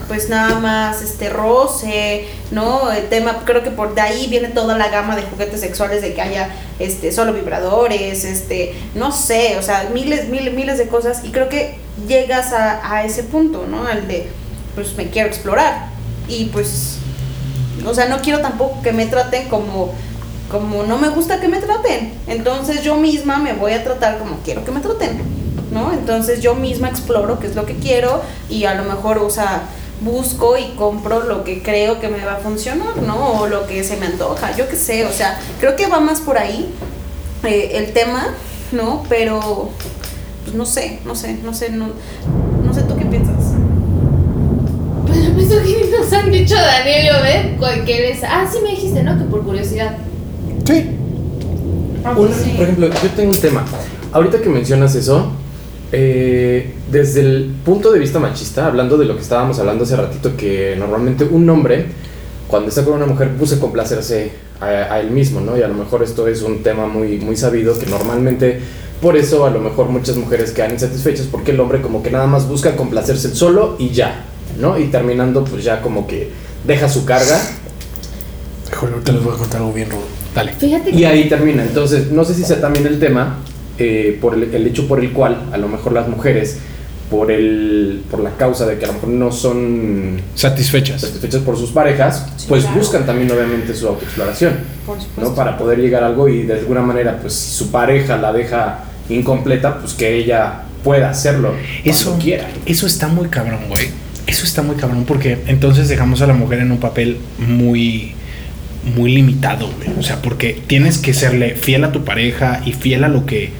pues nada más este roce, ¿no? El tema, creo que por de ahí viene toda la gama de juguetes sexuales de que haya este solo vibradores, este, no sé, o sea, miles, miles, miles de cosas y creo que llegas a, a ese punto, ¿no? Al de pues me quiero explorar y pues o sea, no quiero tampoco que me traten como como no me gusta que me traten. Entonces yo misma me voy a tratar como quiero que me traten, ¿no? Entonces yo misma exploro qué es lo que quiero y a lo mejor, o sea, busco y compro lo que creo que me va a funcionar, ¿no? O lo que se me antoja, yo qué sé, o sea, creo que va más por ahí eh, el tema, ¿no? Pero, pues no sé, no sé, no sé, no, no sé tú qué piensas. Pues lo mismo que nos han dicho Daniel y Obed, que les... Ah, sí me dijiste, ¿no? Que por curiosidad. Sí. Ah, Una- sí. Por ejemplo, yo tengo un tema. Ahorita que mencionas eso, eh, desde el punto de vista machista, hablando de lo que estábamos hablando hace ratito, que normalmente un hombre cuando está con una mujer busca complacerse a, a él mismo, ¿no? Y a lo mejor esto es un tema muy, muy sabido que normalmente por eso a lo mejor muchas mujeres quedan insatisfechas porque el hombre como que nada más busca complacerse él solo y ya, ¿no? Y terminando pues ya como que deja su carga Híjole, ahorita les voy a contar algo bien rudo. Dale. Fíjate y que ahí termina. Entonces, no sé si sea también el tema eh, por el, el hecho por el cual a lo mejor las mujeres, por, el, por la causa de que a lo mejor no son Satisfechas. satisfechas por sus parejas, Sí, pues claro. buscan también obviamente su autoexploración, Por supuesto. ¿no? Para poder llegar a algo y de alguna manera, pues si su pareja la deja incompleta, pues que ella pueda hacerlo Eso, cuando quiera. eso está muy cabrón, güey. Eso está muy cabrón porque entonces dejamos a la mujer en un papel muy muy limitado, güey. O sea, porque tienes que serle fiel a tu pareja y fiel a lo que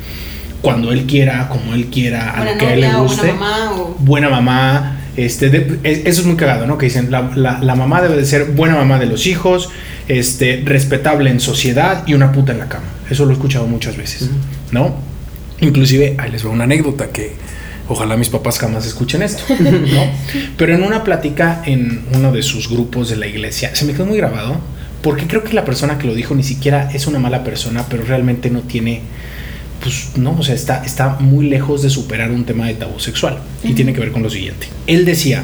cuando él quiera, como él quiera, a Buena lo que a él le guste. buena mamá o... buena mamá. Este, de- es- eso es muy cagado, ¿no? Que dicen, la, la- la mamá debe de ser buena mamá de los hijos, este, respetable en sociedad y una puta en la cama. Eso lo he escuchado muchas veces, ¿no? Inclusive, ahí les va una anécdota que ojalá mis papás jamás escuchen esto, ¿no? Pero en una plática en uno de sus grupos de la iglesia, se me quedó muy grabado, porque creo que la persona que lo dijo ni siquiera es una mala persona, pero realmente no tiene pues no, o sea, está, está muy lejos de superar un tema de tabú sexual. Y tiene que ver con lo siguiente. Él decía,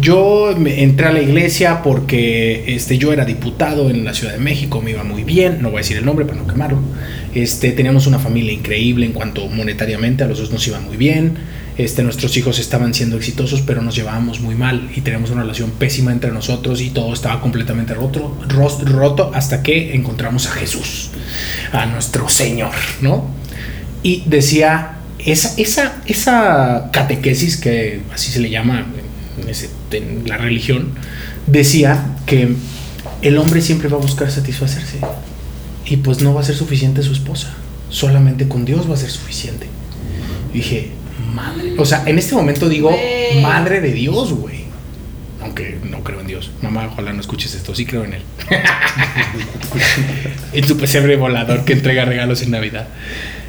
yo me entré a la iglesia porque este, yo era diputado en la Ciudad de México, me iba muy bien, no voy a decir el nombre para no quemarlo. Este, teníamos una familia increíble en cuanto monetariamente, a los dos nos iba muy bien. Este, nuestros hijos estaban siendo exitosos, pero nos llevábamos muy mal y teníamos una relación pésima entre nosotros y todo estaba completamente roto, roto hasta que encontramos a Jesús, a nuestro Señor, ¿no? Y decía, esa, esa, esa catequesis, que así se le llama en, la religión, decía que el hombre siempre va a buscar satisfacerse. Y pues no va a ser suficiente su esposa. Solamente con Dios va a ser suficiente. Dije, madre. O sea, en este momento digo, madre de Dios, güey. Aunque no creo en Dios. Mamá, ojalá no escuches esto. Sí creo en Él. en su pesebre volador que entrega regalos en Navidad.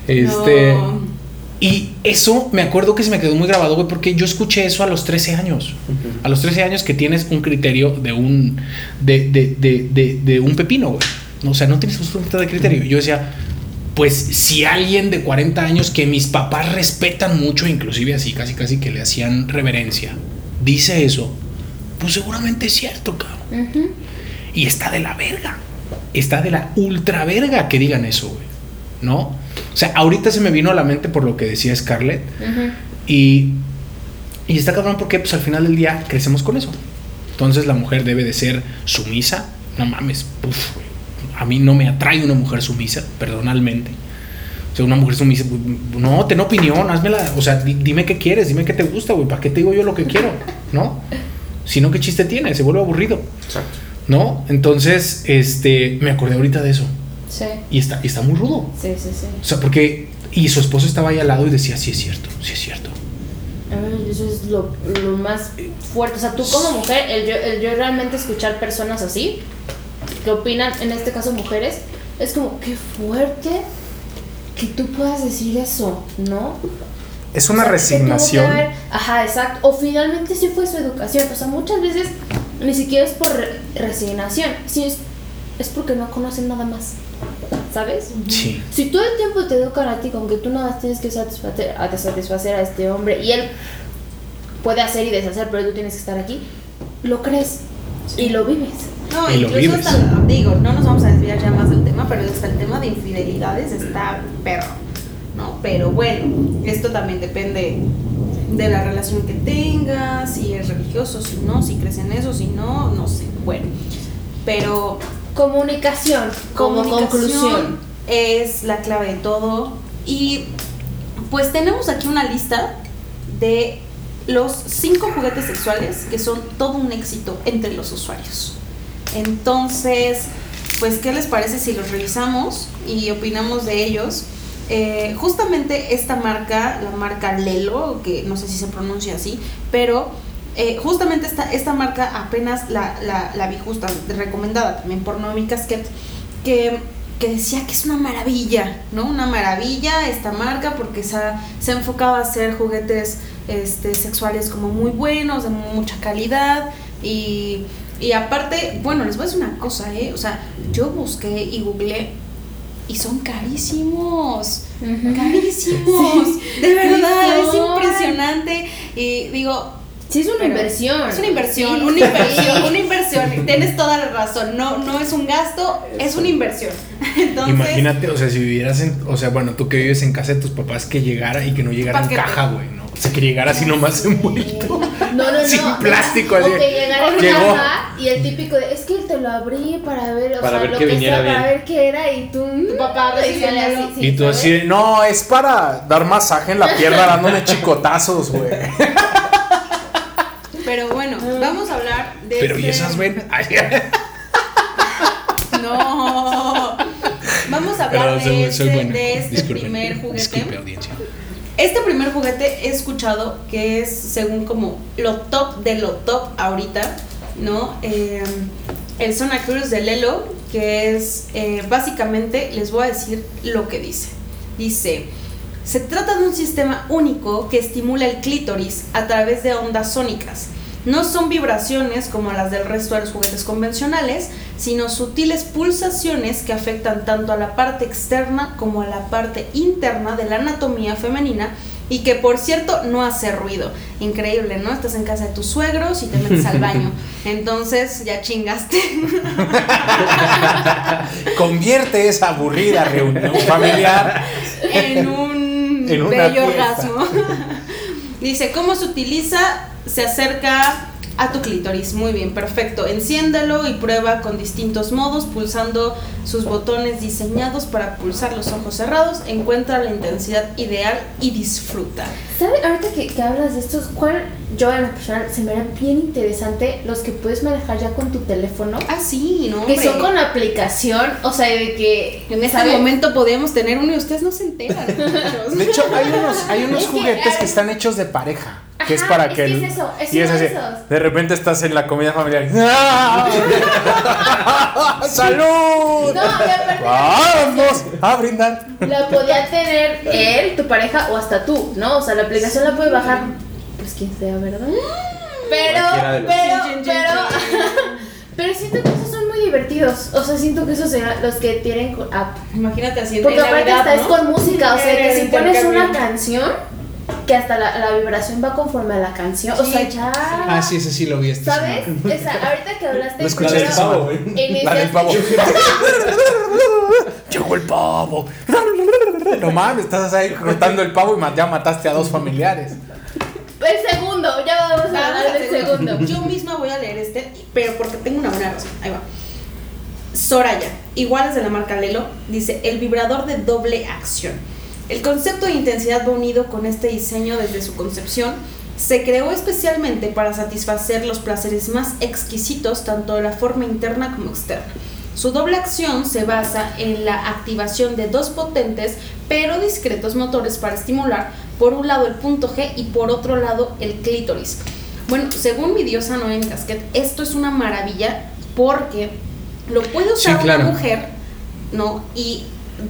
Este. No. Y eso me acuerdo que se me quedó muy grabado, güey, porque yo escuché eso a los 13 años. A los 13 años que tienes un criterio de un. de, de, de, de, de un pepino, güey. O sea, no tienes absolutamente de criterio. Yo decía, pues si alguien de 40 años que mis papás respetan mucho, inclusive así, casi casi que le hacían reverencia, dice eso, pues seguramente es cierto, cabrón. Y está de la verga. Está de la ultra verga que digan eso, güey. ¿No? O sea, ahorita se me vino a la mente por lo que decía Scarlett. Y, y está cabrón porque pues al final del día crecemos con eso. Entonces la mujer debe de ser sumisa. No mames, uf, güey. A mí no me atrae una mujer sumisa, personalmente. O sea, una mujer sumisa, no, ten opinión, házmela, o sea, di- dime qué quieres, dime qué te gusta, güey, ¿para qué te digo yo lo que quiero? ¿No? Si no, ¿qué chiste tiene? Se vuelve aburrido, Exacto. ¿no? Entonces, este, me acordé ahorita de eso. Sí, Y está, y está muy rudo. sí, sí, sí. O sea, porque, y su esposo estaba ahí al lado y decía, sí es cierto, sí es cierto. Eso es lo, lo más fuerte. O sea, tú como mujer, el yo, el yo realmente escuchar personas así, que opinan, en este caso mujeres, es como, qué fuerte que tú puedas decir eso, ¿no? Es O sea, ¿qué tuvo que ver? Ajá, exacto. O finalmente sí fue su educación. O sea, muchas veces ni siquiera es por re- resignación, sí es, es porque no conocen nada más. ¿Sabes? Sí. Si todo el tiempo te educan a ti con que tú nada más tienes que satisfacer a, satisfacer a este hombre y él puede hacer y deshacer, pero tú tienes que estar aquí, lo crees y lo vives. No, Y lo incluso vives. hasta, digo, no nos vamos a desviar ya más del tema, pero hasta el tema de infidelidades está perro, ¿no? Pero bueno, esto también depende de la relación que tengas, si es religioso, si no, si crees en eso, si no, no sé, bueno. Pero Comunicación como comunicación conclusión. es la clave de todo y pues tenemos aquí una lista de los cinco juguetes sexuales que son todo un éxito entre los usuarios. Entonces, pues, ¿qué les parece si los revisamos y opinamos de ellos? Eh, justamente esta marca, la marca Lelo, que no sé si se pronuncia así, pero eh, justamente esta, esta marca apenas la, la, vi justa, recomendada también por Noemi Casquet, que, que decía que es una maravilla, ¿no? Una maravilla esta marca porque se, ha- se ha enfocado a hacer juguetes este, sexuales como muy buenos, de mucha calidad y Y aparte, bueno, les voy a decir una cosa, ¿eh? O sea, yo busqué y googleé y son carísimos. Carísimos. De verdad, es impresionante. Y digo, Sí, es una Pero inversión. es una inversión, Sí, una inversión, una inversión. Tienes toda la razón. No, no es un gasto, es una inversión. Entonces, Imagínate, o sea, si vivieras en. O sea, bueno, tú que vives en casa de tus papás, que llegara y que no llegara en caja, güey, ¿no? O sea, que llegara así nomás envuelto. No, no, no. Sin o- plástico, O así. que llegara en Llegó. caja y el típico de, es que te lo abrí para ver, o Para sea, ver lo que que viniera sea, para bien. ver qué era y tú, Tu papá y recibiéndolo. así, sí, y tú así, no, es para dar masaje en la pierna dándome chicotazos, güey. pero bueno, vamos a hablar de. Pero ¿y este- esas ven? No. Vamos a hablar de, soy, este, soy bueno. de este Disculpen. primer juguete. Disculpe, audiencia. Este primer juguete he escuchado que es según como lo top de lo top ahorita, ¿no? Eh, el Sona Cruz de Lelo, que es eh, básicamente, les voy a decir lo que dice. Dice, se trata de un sistema único que estimula el clítoris a través de ondas sónicas. No son vibraciones como las del resto de los juguetes convencionales, sino sutiles pulsaciones que afectan tanto a la parte externa como a la parte interna de la anatomía femenina y que por cierto no hace ruido. Increíble, ¿no? Estás en casa de tus suegros y te metes al baño. Entonces ya chingaste. Convierte esa aburrida reunión familiar. en un En bello orgasmo. Dice, ¿cómo se utiliza? Se acerca a tu clítoris. Muy bien, perfecto. Enciéndelo y prueba con distintos modos, pulsando sus botones diseñados para pulsar los ojos cerrados. Encuentra la intensidad ideal y disfruta. ¿Sabes? Ahorita que, que hablas de estos, ¿cuál yo en lo personal se me era bien interesante los que puedes manejar ya con tu teléfono? Ah, sí, ¿no? Que hombre. son con aplicación, o sea, de que En este ¿sabes? momento podríamos tener uno y ustedes no se enteran. De hecho, hay unos, hay unos juguetes que están hechos de pareja. Que es para es que el. es eso, es y es de así. esos. De repente estás en la comida familiar. ¡Ah! ¡Salud! No, Vamos a brindar. la podía tener él, tu pareja o hasta tú, ¿no? O sea, la aplicación la puede bajar, pues quien sea, ¿verdad? Pero, pero, pero, pero siento que esos son muy divertidos. O sea, siento que esos serán los que tienen app. Imagínate así en Porque aparte hasta es ¿no? con música, o sea, que si pones una canción, que hasta la, la vibración va conforme a la canción. O sea, ya. Ah, sí, ese sí lo vi. Este ¿Sabes? O sea, ahorita que hablaste Lo escuché La del pavo, güey. iniciaste- La del pavo. Llegó el pavo. No mames, estás ahí cortando el pavo y ya mataste a dos familiares. El segundo, ya vamos a hablar del segundo. Yo misma voy a leer este, pero porque tengo una buena razón. Ahí va. Soraya, igual es de la marca Lelo, dice el vibrador de doble acción. El concepto de intensidad va unido con este diseño desde su concepción. Se creó especialmente para satisfacer los placeres más exquisitos tanto de la forma interna como externa. Su doble acción se basa en la activación de dos potentes pero discretos motores para estimular por un lado el punto G y por otro lado el clítoris. Bueno, según mi diosa Noemi Casquet, esto es una maravilla porque lo puede usar Sí, claro. una mujer, ¿no? Y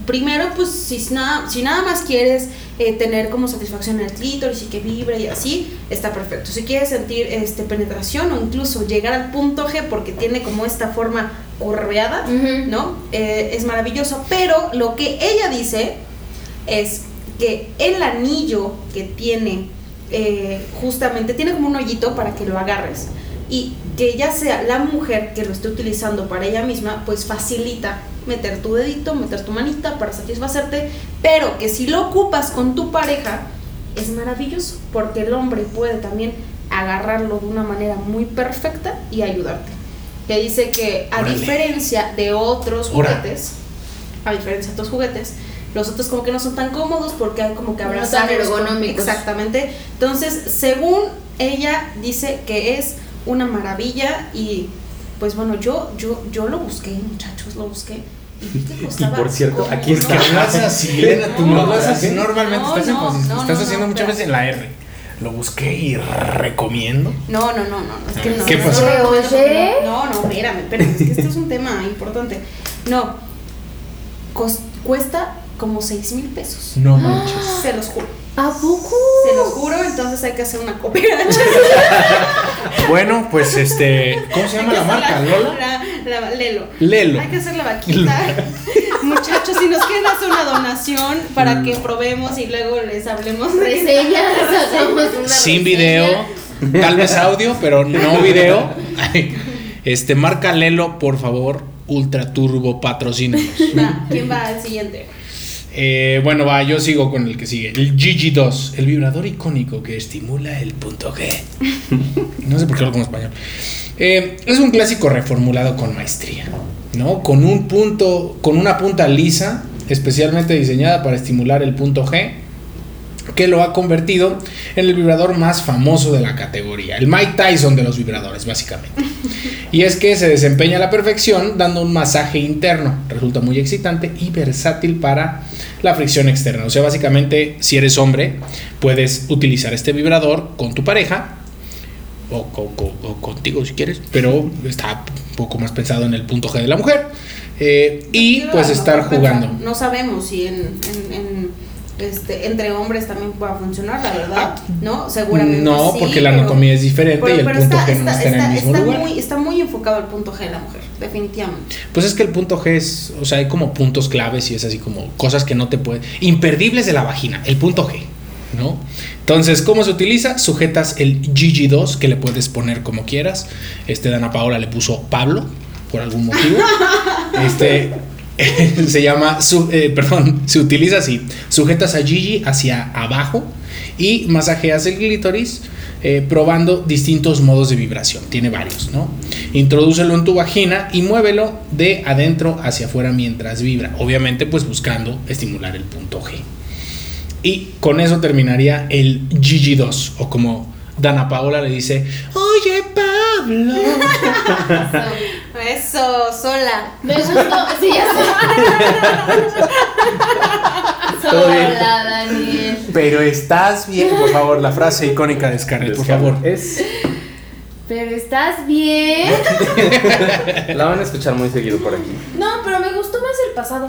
primero, pues, si nada, si nada más quieres eh, tener como satisfacción en el clítoris y que vibre y así, está perfecto. Si quieres sentir este, penetración o incluso llegar al punto G porque tiene como esta forma curveada, Ujú. ¿no? Eh, es maravilloso, pero lo que ella dice es que el anillo que tiene eh, justamente tiene como un hoyito para que lo agarres y que ya sea la mujer que lo esté utilizando para ella misma, pues facilita meter tu dedito, meter tu manita para satisfacerte, pero que si lo ocupas con tu pareja es maravilloso porque el hombre puede también agarrarlo de una manera muy perfecta y ayudarte. Que dice que a Órale. diferencia de otros Ora. juguetes, a diferencia de otros juguetes, los otros como que no son tan cómodos porque hay como que No abrazarlos tan con- ergonómicos. Exactamente. Entonces, según ella dice que es una maravilla y pues bueno, yo yo yo lo busqué, muchachos, lo busqué y que por cierto, como aquí unos- está. hablas así, Elena, tú No, hablas así no, normalmente. no, estás en no, posi- no, estás no, haciendo no, muchas pero- veces en la R. Lo busqué y recomiendo. No, no, no, no, no, es que no. ¿Qué no, pasó? no, no, espérame, espérame, es que este es un tema importante. No, cuesta como 6 mil pesos. No manches. Se los juro. ¿A poco? Se los juro, entonces hay que hacer una cooperacha. Bueno, pues este. ¿Cómo se llama la marca? ¿Lola? La, la- Lelo. Lelo. Hay que hacer la vaquita. Muchachos, si nos quieren hacer una donación para Mm. que probemos y luego les hablemos de Reseña, sacamos una Sin reseña. video, tal vez audio, pero no video. Este, marca Lelo, por favor, Ultra Turbo patrocínanos. Va, ¿Quién va al siguiente? Eh, bueno, va, yo sigo con el que sigue. El GG2, el vibrador icónico que estimula el punto G. No sé por qué lo como español. Eh, es un clásico reformulado con maestría, ¿no? Con un punto, con una punta lisa, especialmente diseñada para estimular el punto G, que lo ha convertido en el vibrador más famoso de la categoría, el Mike Tyson de los vibradores, básicamente. Y es que se desempeña a la perfección dando un masaje interno, resulta muy excitante y versátil para la fricción externa. O sea, básicamente, si eres hombre, puedes utilizar este vibrador con tu pareja o, co- co- o contigo si quieres, pero está un poco más pensado en el punto G de la mujer. Eh, y pues estar jugando. No sabemos si en, en- en, este, entre hombres también pueda funcionar, la verdad. ¿No? Seguramente. No, sí, porque la pero- anatomía es diferente pero- y el punto está, G no está- está, en el mismo está lugar. Muy, está muy enfocado al punto G de la mujer, definitivamente. Pues es que el punto G es, o sea, hay como puntos claves y es así como cosas que no te pueden, imperdibles de la vagina, el punto G, ¿no? Entonces, ¿cómo se utiliza? Sujetas el GG2 que le puedes poner como quieras. Este Dana Paola le puso Pablo por algún motivo. Este se llama, su- eh, perdón, se utiliza así. Sujetas a Gigi hacia abajo y masajeas el clítoris eh, probando distintos modos de vibración. Tiene varios, ¿no? Introdúcelo en tu vagina y muévelo de adentro hacia afuera mientras vibra. Obviamente, pues buscando estimular el punto G. Y con eso terminaría el GG2, o como Dana Paola le dice, oye Pablo. Eso, sola. Me gustó, sí, ya sé. Todo bien. Hola, Daniel. Pero estás bien, por favor, la frase icónica de Scarlett, por favor. Es, Pero estás bien. la van a escuchar muy seguido por aquí. No, pero me gustó más el pasado.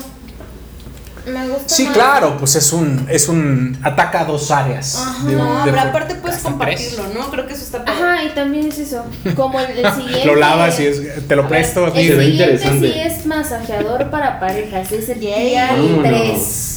Me gustó Sí, más. claro, pues es un, es un ataca a dos áreas. Ajá, de- no, de- pero aparte puedes compartirlo, ¿no? Creo que eso está padre. Ajá, y también es eso. Como el, el siguiente. Lo lavas y es, te lo presto. El así. Se ve siguiente sí es masajeador para parejas. Es el Vámonos. 3.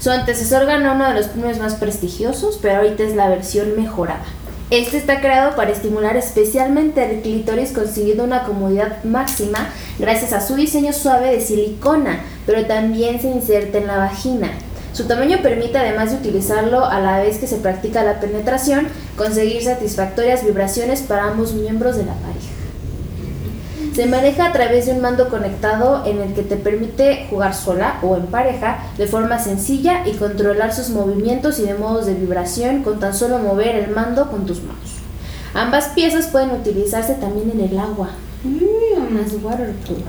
Su antecesor ganó uno de los premios más prestigiosos, pero ahorita es la versión mejorada. Este está creado para estimular especialmente el clítoris consiguiendo una comodidad máxima gracias a su diseño suave de silicona, pero también se inserta en la vagina. Su tamaño permite, además de utilizarlo a la vez que se practica la penetración, conseguir satisfactorias vibraciones para ambos miembros de la pareja. Se maneja a través de un mando conectado en el que te permite jugar sola o en pareja de forma sencilla y controlar sus movimientos y de modos de vibración con tan solo mover el mando con tus manos. Ambas piezas pueden utilizarse también en el agua. Mm, waterproof.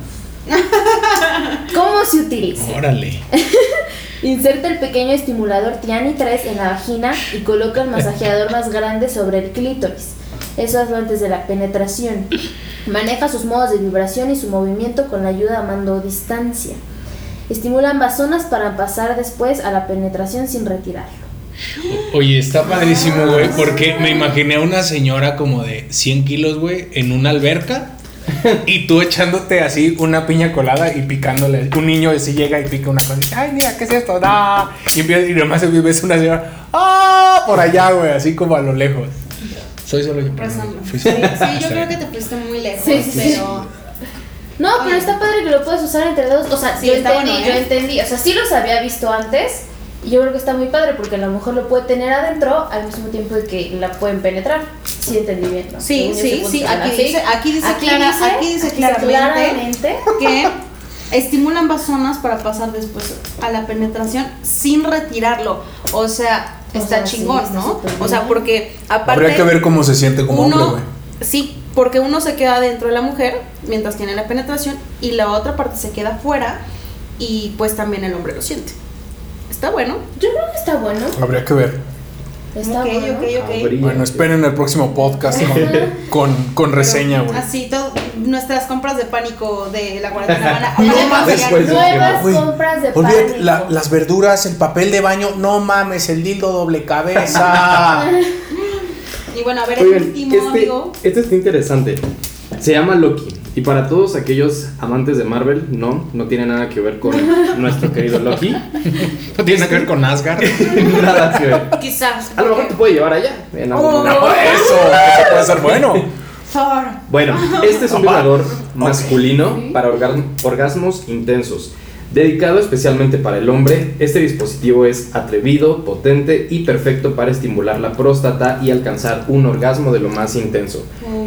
¿Cómo se utiliza? Órale. Inserta el pequeño estimulador Tiani 3 en la vagina y coloca el masajeador más grande sobre el clítoris. Eso hazlo antes de la penetración. Maneja sus modos de vibración y su movimiento con la ayuda a mando distancia. Estimula ambas zonas para pasar después a la penetración sin retirarlo. Oye, está padrísimo, güey, porque me imaginé a una señora como de 100 kilos, güey, en una alberca y tú echándote así una piña colada y picándole. Un niño así llega y pica una cosa. Ay, mira, ¿qué es esto? No. Y, empieza- y nomás ves una señora, ¡ah! Por allá, güey, así como a lo lejos. Soy solo yo. pero no, Rozando. fui Sí, solo. sí, yo creo que te fuiste muy lejos, Sí, sí, sí. pero No, pero está padre que lo puedes usar entre dos. O sea, Sí, yo está entendí, bueno, yo ¿eh? entendí. O sea, sí los había visto antes. Y yo creo que está muy padre porque a lo mejor lo puede tener adentro al mismo tiempo de que la pueden penetrar. Sí, entendí bien. ¿no? Sí, sí, sí, aquí dice- aquí dice Aquí clara- dice- aquí dice aquí claramente. que estimula ambas zonas para pasar después a la penetración sin retirarlo. O sea, O está sea, chingón, ¿no? O sea, porque aparte Habría que ver cómo se siente como uno, hombre, güey. Sí, porque uno se queda dentro de la mujer mientras tiene la penetración y la otra parte se queda fuera y pues también el hombre lo siente. Está bueno. Yo creo que está bueno. Habría que ver. Está ok, bueno. ok, ok. Habría. Bueno, esperen el próximo podcast con, con, con reseña, güey. Así, todo, nuestras compras de pánico de la cuarentena van a, No van a mames, cambiar. pues, Nuevas compras de olvídate, pánico. la- las verduras, el papel de baño, no mames, el dildo doble cabeza. Y bueno, a ver, el último, este, amigo. este está interesante. Se llama Loki. Y para todos aquellos amantes de Marvel, no, no tiene nada que ver con nuestro querido Loki. No tiene nada que ver con Asgard. nada que ver. Quizás. A lo mejor te puede llevar allá. en algún Oh. momento. No, eso, eso puede ser bueno. Thor. Bueno, este es un vibrador masculino para orga- orgasmos intensos. Dedicado especialmente para el hombre, este dispositivo es atrevido, potente y perfecto para estimular la próstata y alcanzar un orgasmo de lo más intenso.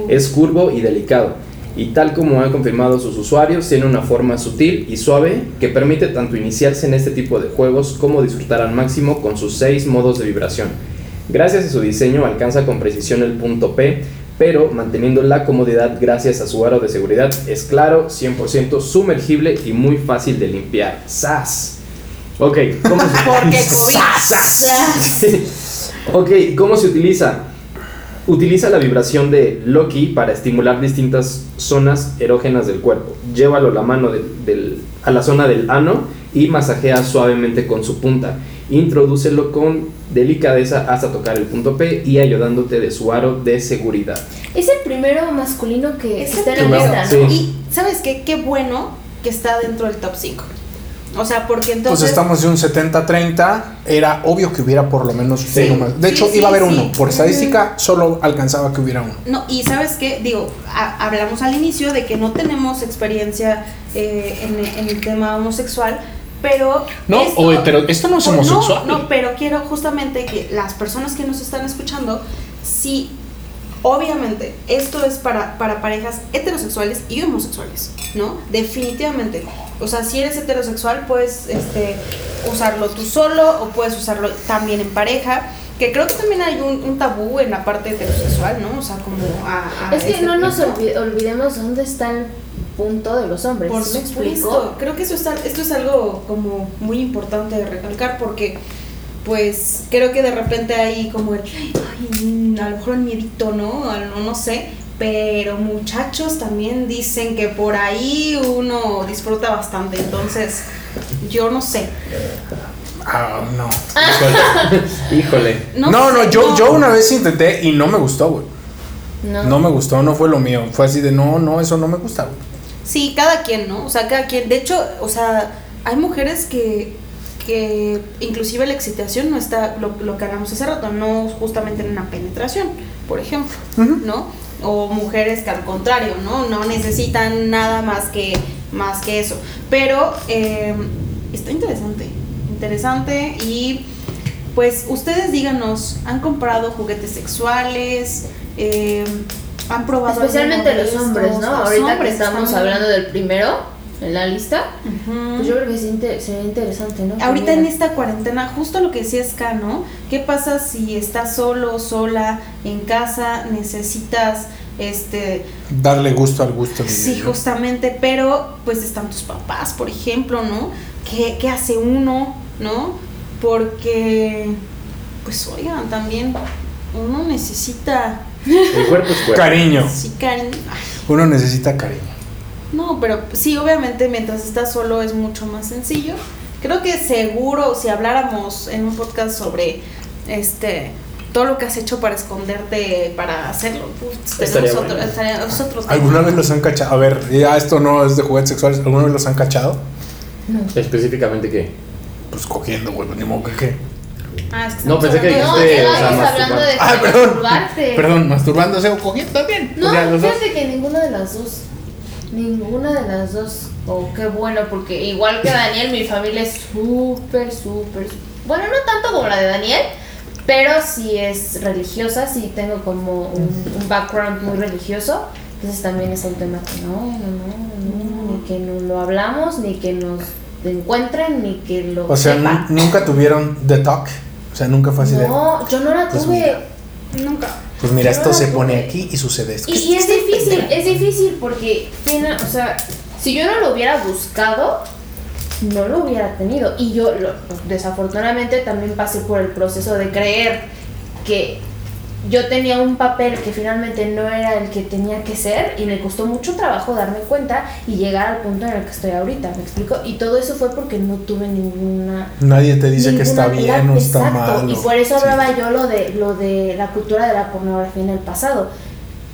Es curvo y delicado, y tal como han confirmado sus usuarios, tiene una forma sutil y suave que permite tanto iniciarse en este tipo de juegos como disfrutar al máximo con sus seis modos de vibración. Gracias a su diseño alcanza con precisión el punto P, pero manteniendo la comodidad gracias a su aro de seguridad. Es claro, 100% sumergible y muy fácil de limpiar. ¡Sas! Ok, ¿cómo se, COVID. ok, ¿cómo se utiliza? Utiliza la vibración de Loki para estimular distintas zonas erógenas del cuerpo. Llévalo la mano de- del- a la zona del ano y masajea suavemente con su punta. Introdúcelo con delicadeza hasta tocar el punto P y ayudándote de su aro de seguridad. Es el primero masculino que Es está en la lista, ¿no? Sí. Y ¿sabes qué? Qué bueno que está dentro del top 5. O sea, porque entonces... Pues estamos de un 70-30. Era obvio que hubiera por lo menos Sí. uno más. De Sí, hecho, sí, iba a haber sí. uno. Por estadística, solo alcanzaba que hubiera uno. No, y sabes qué, digo, a- hablamos al inicio de que no tenemos experiencia eh, en, en el tema homosexual, pero... No, o hetero- esto no es o homosexual. No, no, pero quiero justamente que las personas que nos están escuchando, sí, obviamente, esto es para, para parejas heterosexuales y homosexuales, ¿no? Definitivamente. O sea, si eres heterosexual, puedes este, usarlo tú solo o puedes usarlo también en pareja. Que creo que también hay un, un tabú en la parte heterosexual, ¿no? O sea, como a, a Es que este no nos olvidemos dónde está el punto de los hombres. Por ¿sí me supuesto, explico? creo que eso está, esto es algo como muy importante de recalcar porque pues creo que de repente hay como el, ay, a lo mejor un miedito, ¿no? Lo- no sé, pero muchachos también dicen que por ahí uno disfruta bastante, entonces yo no sé. Ah, no. Híjole. No, No, no, sé, yo, no. yo una vez intenté y no me gustó, güey. No. No me gustó, no fue lo mío. Fue así de, no, no, eso no me gusta, güey. Sí, cada quien, ¿no? O sea, cada quien. De hecho, o sea, hay mujeres que, que inclusive la excitación no está, lo, lo que hablamos hace rato, no justamente en una penetración, por ejemplo, ¿no? O mujeres que al contrario, ¿no? No necesitan nada más que, más que eso. Pero eh, está interesante, interesante y pues ustedes díganos, ¿han comprado juguetes sexuales? Eh, ¿Han probado Especialmente los hombres? ¿no? Los Ahorita que estamos están- hablando del primero en la lista, pues yo creo que sería interesante, ¿no? Ahorita en esta cuarentena, justo lo que decía Ska, ¿no? ¿Qué pasa si estás solo, sola, en casa, necesitas, este, Darle gusto al gusto. sí, justamente, pero pues están tus papás, por ejemplo, ¿no? ¿Qué, qué hace uno, ¿no? Porque, pues oigan, también uno necesita, El cuerpo es cuerpo. Cariño. sí, cariño. Uno necesita cariño. No, pero sí, obviamente mientras estás solo es mucho más sencillo. Creo que seguro si habláramos en un podcast sobre este todo lo que has hecho para esconderte, para hacerlo, pues, Estaría otro, bueno. estaría-. ¿Alguna vez los han cachado? A ver, ya esto no es de juguetes sexuales. ¿Alguna vez los han cachado? Específicamente qué? Pues cogiendo, güey, ni modo que qué. Ah, es que No, pensé que No, de- dijiste, ya o sea, estamos hablando de Ah, perdón. Perdón, masturbándose o cogiendo también. No, O sea, los dos. fíjate que ninguna de las dos. Ninguna de las dos. Oh, qué bueno, porque igual que Daniel, mi familia es súper, súper. Bueno, no tanto como la de Daniel, pero sí es religiosa, sí tengo como un, un background muy religioso. Entonces también es un tema que no, no, no, no, ni que no lo hablamos, ni que nos encuentren, ni que lo O sea, sepan. nunca tuvieron The Talk. O sea, nunca fue así de. No, yo no la Pues tuve. mira. Nunca. Pues mira, Yo esto no se pone aquí y sucede esto. Y, y es difícil, es difícil porque, o sea, si yo no lo hubiera buscado, no lo hubiera tenido. Y yo, lo- desafortunadamente, también pasé por el proceso de creer que yo tenía un papel que finalmente no era el que tenía que ser y me costó mucho trabajo darme cuenta y llegar al punto en el que estoy ahorita, ¿me explico? Y todo eso fue porque no tuve ninguna Nadie te dice que está bien o está exacto, mal. Y por eso sí. hablaba yo lo de lo de la cultura de la pornografía en el pasado.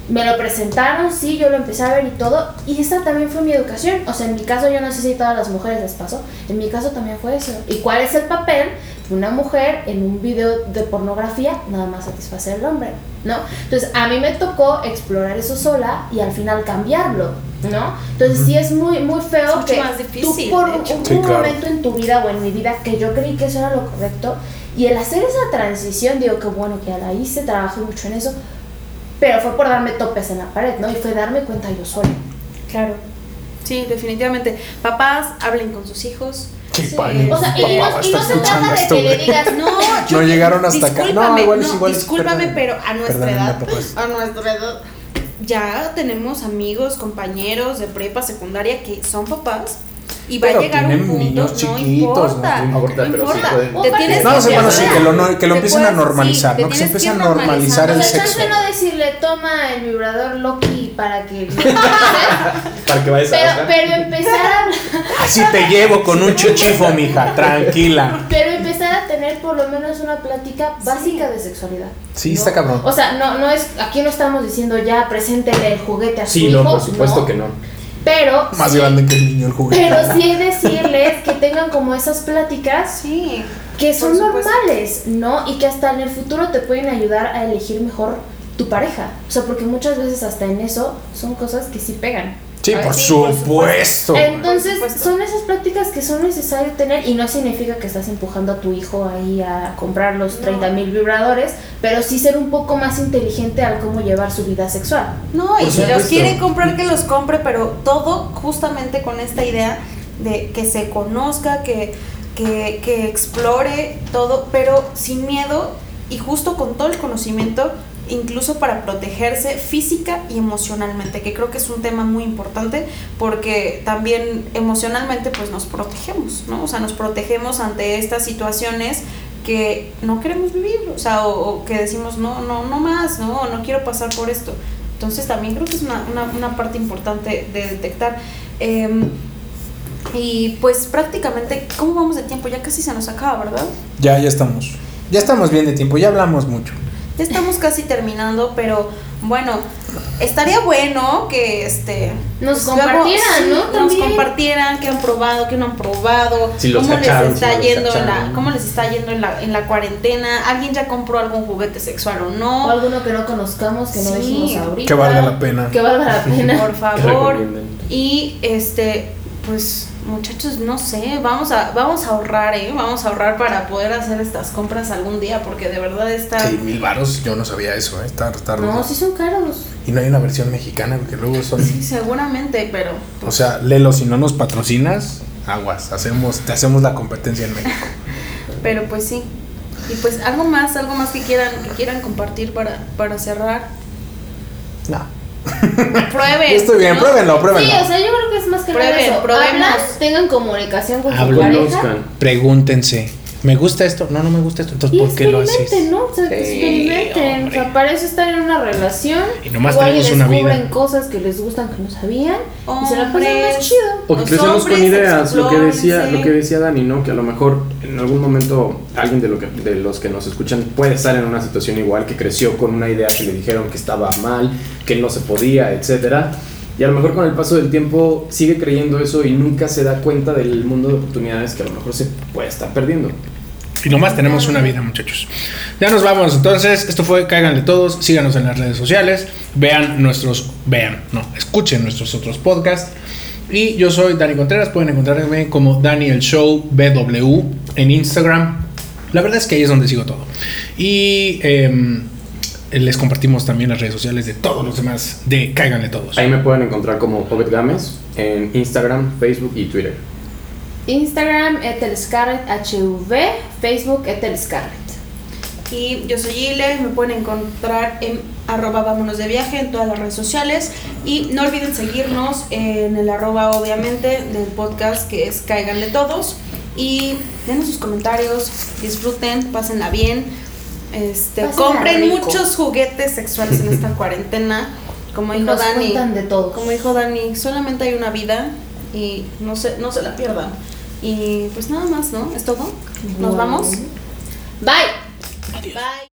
Me lo presentaron, sí, yo lo empecé a ver y todo, y esa también fue mi educación. O sea, en mi caso, yo no sé si todas las mujeres les pasó, en mi caso también fue eso. ¿Y cuál es el papel una mujer en un video de pornografía? Nada más satisfacer al hombre, ¿no? Entonces, a mí me tocó explorar eso sola y al final cambiarlo, ¿no? Entonces, sí es muy, muy feo Es que más difícil, tú por un, hecho. un Sí, claro. momento en tu vida o en mi vida que yo creí que eso era lo correcto y el hacer esa transición, digo que bueno que ya la hice, trabajé mucho en eso, pero fue por darme topes en la pared, ¿no? Y fue darme cuenta yo sola. Claro. Sí, definitivamente. Papás, hablen con sus hijos. Sí, Sí. O sea, y, no, y no está se escuchando trata de esto, que le güey. digas, no, No llegaron hasta acá. No, igual es no, igual. discúlpame, perdón. pero a nuestra edad, a nuestra edad, ya tenemos amigos, compañeros de prepa, secundaria que son papás y va Pero a llegar un tienen punto, niños no chiquitos, importa, ¿no? No importa, no pero sí importa. pueden. Te tienes No, que sí, bueno, sí, que lo, no- que lo empiecen a puedes- normalizar, sí, ¿no? Que se empiece a normalizar el o sea, sexo. no decirle toma el vibrador Loki para que Para que vayas a pero, bajar. pero empezar a Así te llevo con un chuchifo, mija, tranquila. pero empezar a tener por lo menos una plática básica de sexualidad. Sí, ¿no? está cabrón. O sea, no, no es, aquí no estamos diciendo ya, preséntele el juguete a su Sí, hijo. no, por supuesto que no. Pero Más sí- grande que el niño el juguete. Pero sí decirles que tengan como esas pláticas Sí. que son normales, ¿no? Y que hasta en el futuro te pueden ayudar a elegir mejor tu pareja. O sea, porque muchas veces hasta en eso son cosas que sí pegan. Sí, por Sí, por supuesto. Entonces, supuesto. son esas pláticas que son necesarias tener y no significa que estás empujando a tu hijo ahí a comprar los 30 mil vibradores, pero sí ser un poco más inteligente al cómo llevar su vida sexual. No, y si los quiere comprar, que los compre, pero todo justamente con esta idea de que se conozca, que, que, que explore todo, pero sin miedo y justo con todo el conocimiento, incluso para protegerse física y emocionalmente, que creo que es un tema muy importante porque también emocionalmente pues nos protegemos, ¿no? O sea, nos protegemos ante estas situaciones que no queremos vivir, o sea, o, que decimos, no, no, no más, no, no quiero pasar por esto. Entonces también creo que es una, una, una parte importante de detectar. Em, y pues prácticamente, ¿cómo vamos de tiempo? Ya casi se nos acaba, ¿verdad? Ya, ya estamos. Ya estamos bien de tiempo, ya hablamos mucho. Ya estamos casi terminando, pero bueno, estaría bueno que este Nos pues, luego, compartieran, ¿no? Nos También. compartieran qué han probado, qué no han probado, Si cómo cacharon, les está si yendo en la, cacharon. cómo les está yendo en la, en la cuarentena, alguien ya compró algún juguete sexual o O no, alguno que no conozcamos, que no dijimos ahorita. Que valga la pena. Que valga la pena. por favor. Y este, pues muchachos, no sé, vamos a, vamos a ahorrar, eh, vamos a ahorrar para poder hacer estas compras algún día, porque de verdad está. Sí, mil varos, yo no sabía eso, ¿eh? Está, está. No, sí son caros. Y no hay una versión mexicana, porque luego son... Sí, seguramente, pero. O sea, Lelo, si no nos patrocinas, aguas, hacemos, te hacemos la competencia en México. Pero pues sí. Y pues algo más, algo más que quieran, que quieran compartir para, para cerrar. No. Prueben. Estoy bien, ¿no? pruébenlo, pruébenlo. Sí, o sea, yo creo que es más que nada Prueben, eso. probemos. Hablan, tengan comunicación con su Hablen. pareja. Pregúntense, ¿me gusta esto? No, no me gusta esto, entonces Y ¿por qué lo haces? experimenten, ¿no? O sea, que Sí, experimenten. O sea, para eso están en una relación. Y nomás Igual tenemos y una descubren vida. cosas que les gustan que no sabían. y se la pasan más chido. O que crecemos con ideas, lo que decía, lo que decía Dani, ¿no? Que a lo mejor en algún momento alguien de, lo que, de los que nos escuchan puede estar en una situación igual, que creció con una idea que le dijeron que estaba mal, que no se podía, etcétera. Y a lo mejor con el paso del tiempo sigue creyendo eso y nunca se da cuenta del mundo de oportunidades que a lo mejor se puede estar perdiendo. Y nomás tenemos una vida, muchachos. Ya nos vamos. Entonces, esto fue Cáiganle Todos. Síganos en las redes sociales. Vean nuestros. Vean, no, escuchen nuestros otros podcasts. Y yo soy Dani Contreras. Pueden encontrarme como Dani el Show BW en Instagram. La verdad es que ahí es donde sigo todo. Y em, les compartimos también las redes sociales de todos los demás de Cáiganle Todos. Ahí me pueden encontrar como Obed Gámez en Instagram, Facebook y Twitter. Instagram Etelscarret HV, Facebook Etelscarret. Y yo soy Giles, me pueden encontrar en arroba vámonos de viaje en todas las redes sociales. Y no olviden seguirnos en el arroba obviamente del podcast que es Cáiganle Todos. Y denos sus comentarios, disfruten, pásenla bien, este, compren muchos juguetes sexuales en esta cuarentena, como dijo Dani, como dijo Dani, solamente hay una vida y no se, no se la pierdan. Y pues nada más, ¿no? ¿Es todo? ¿Nos vamos? Bye. Adiós. Bye.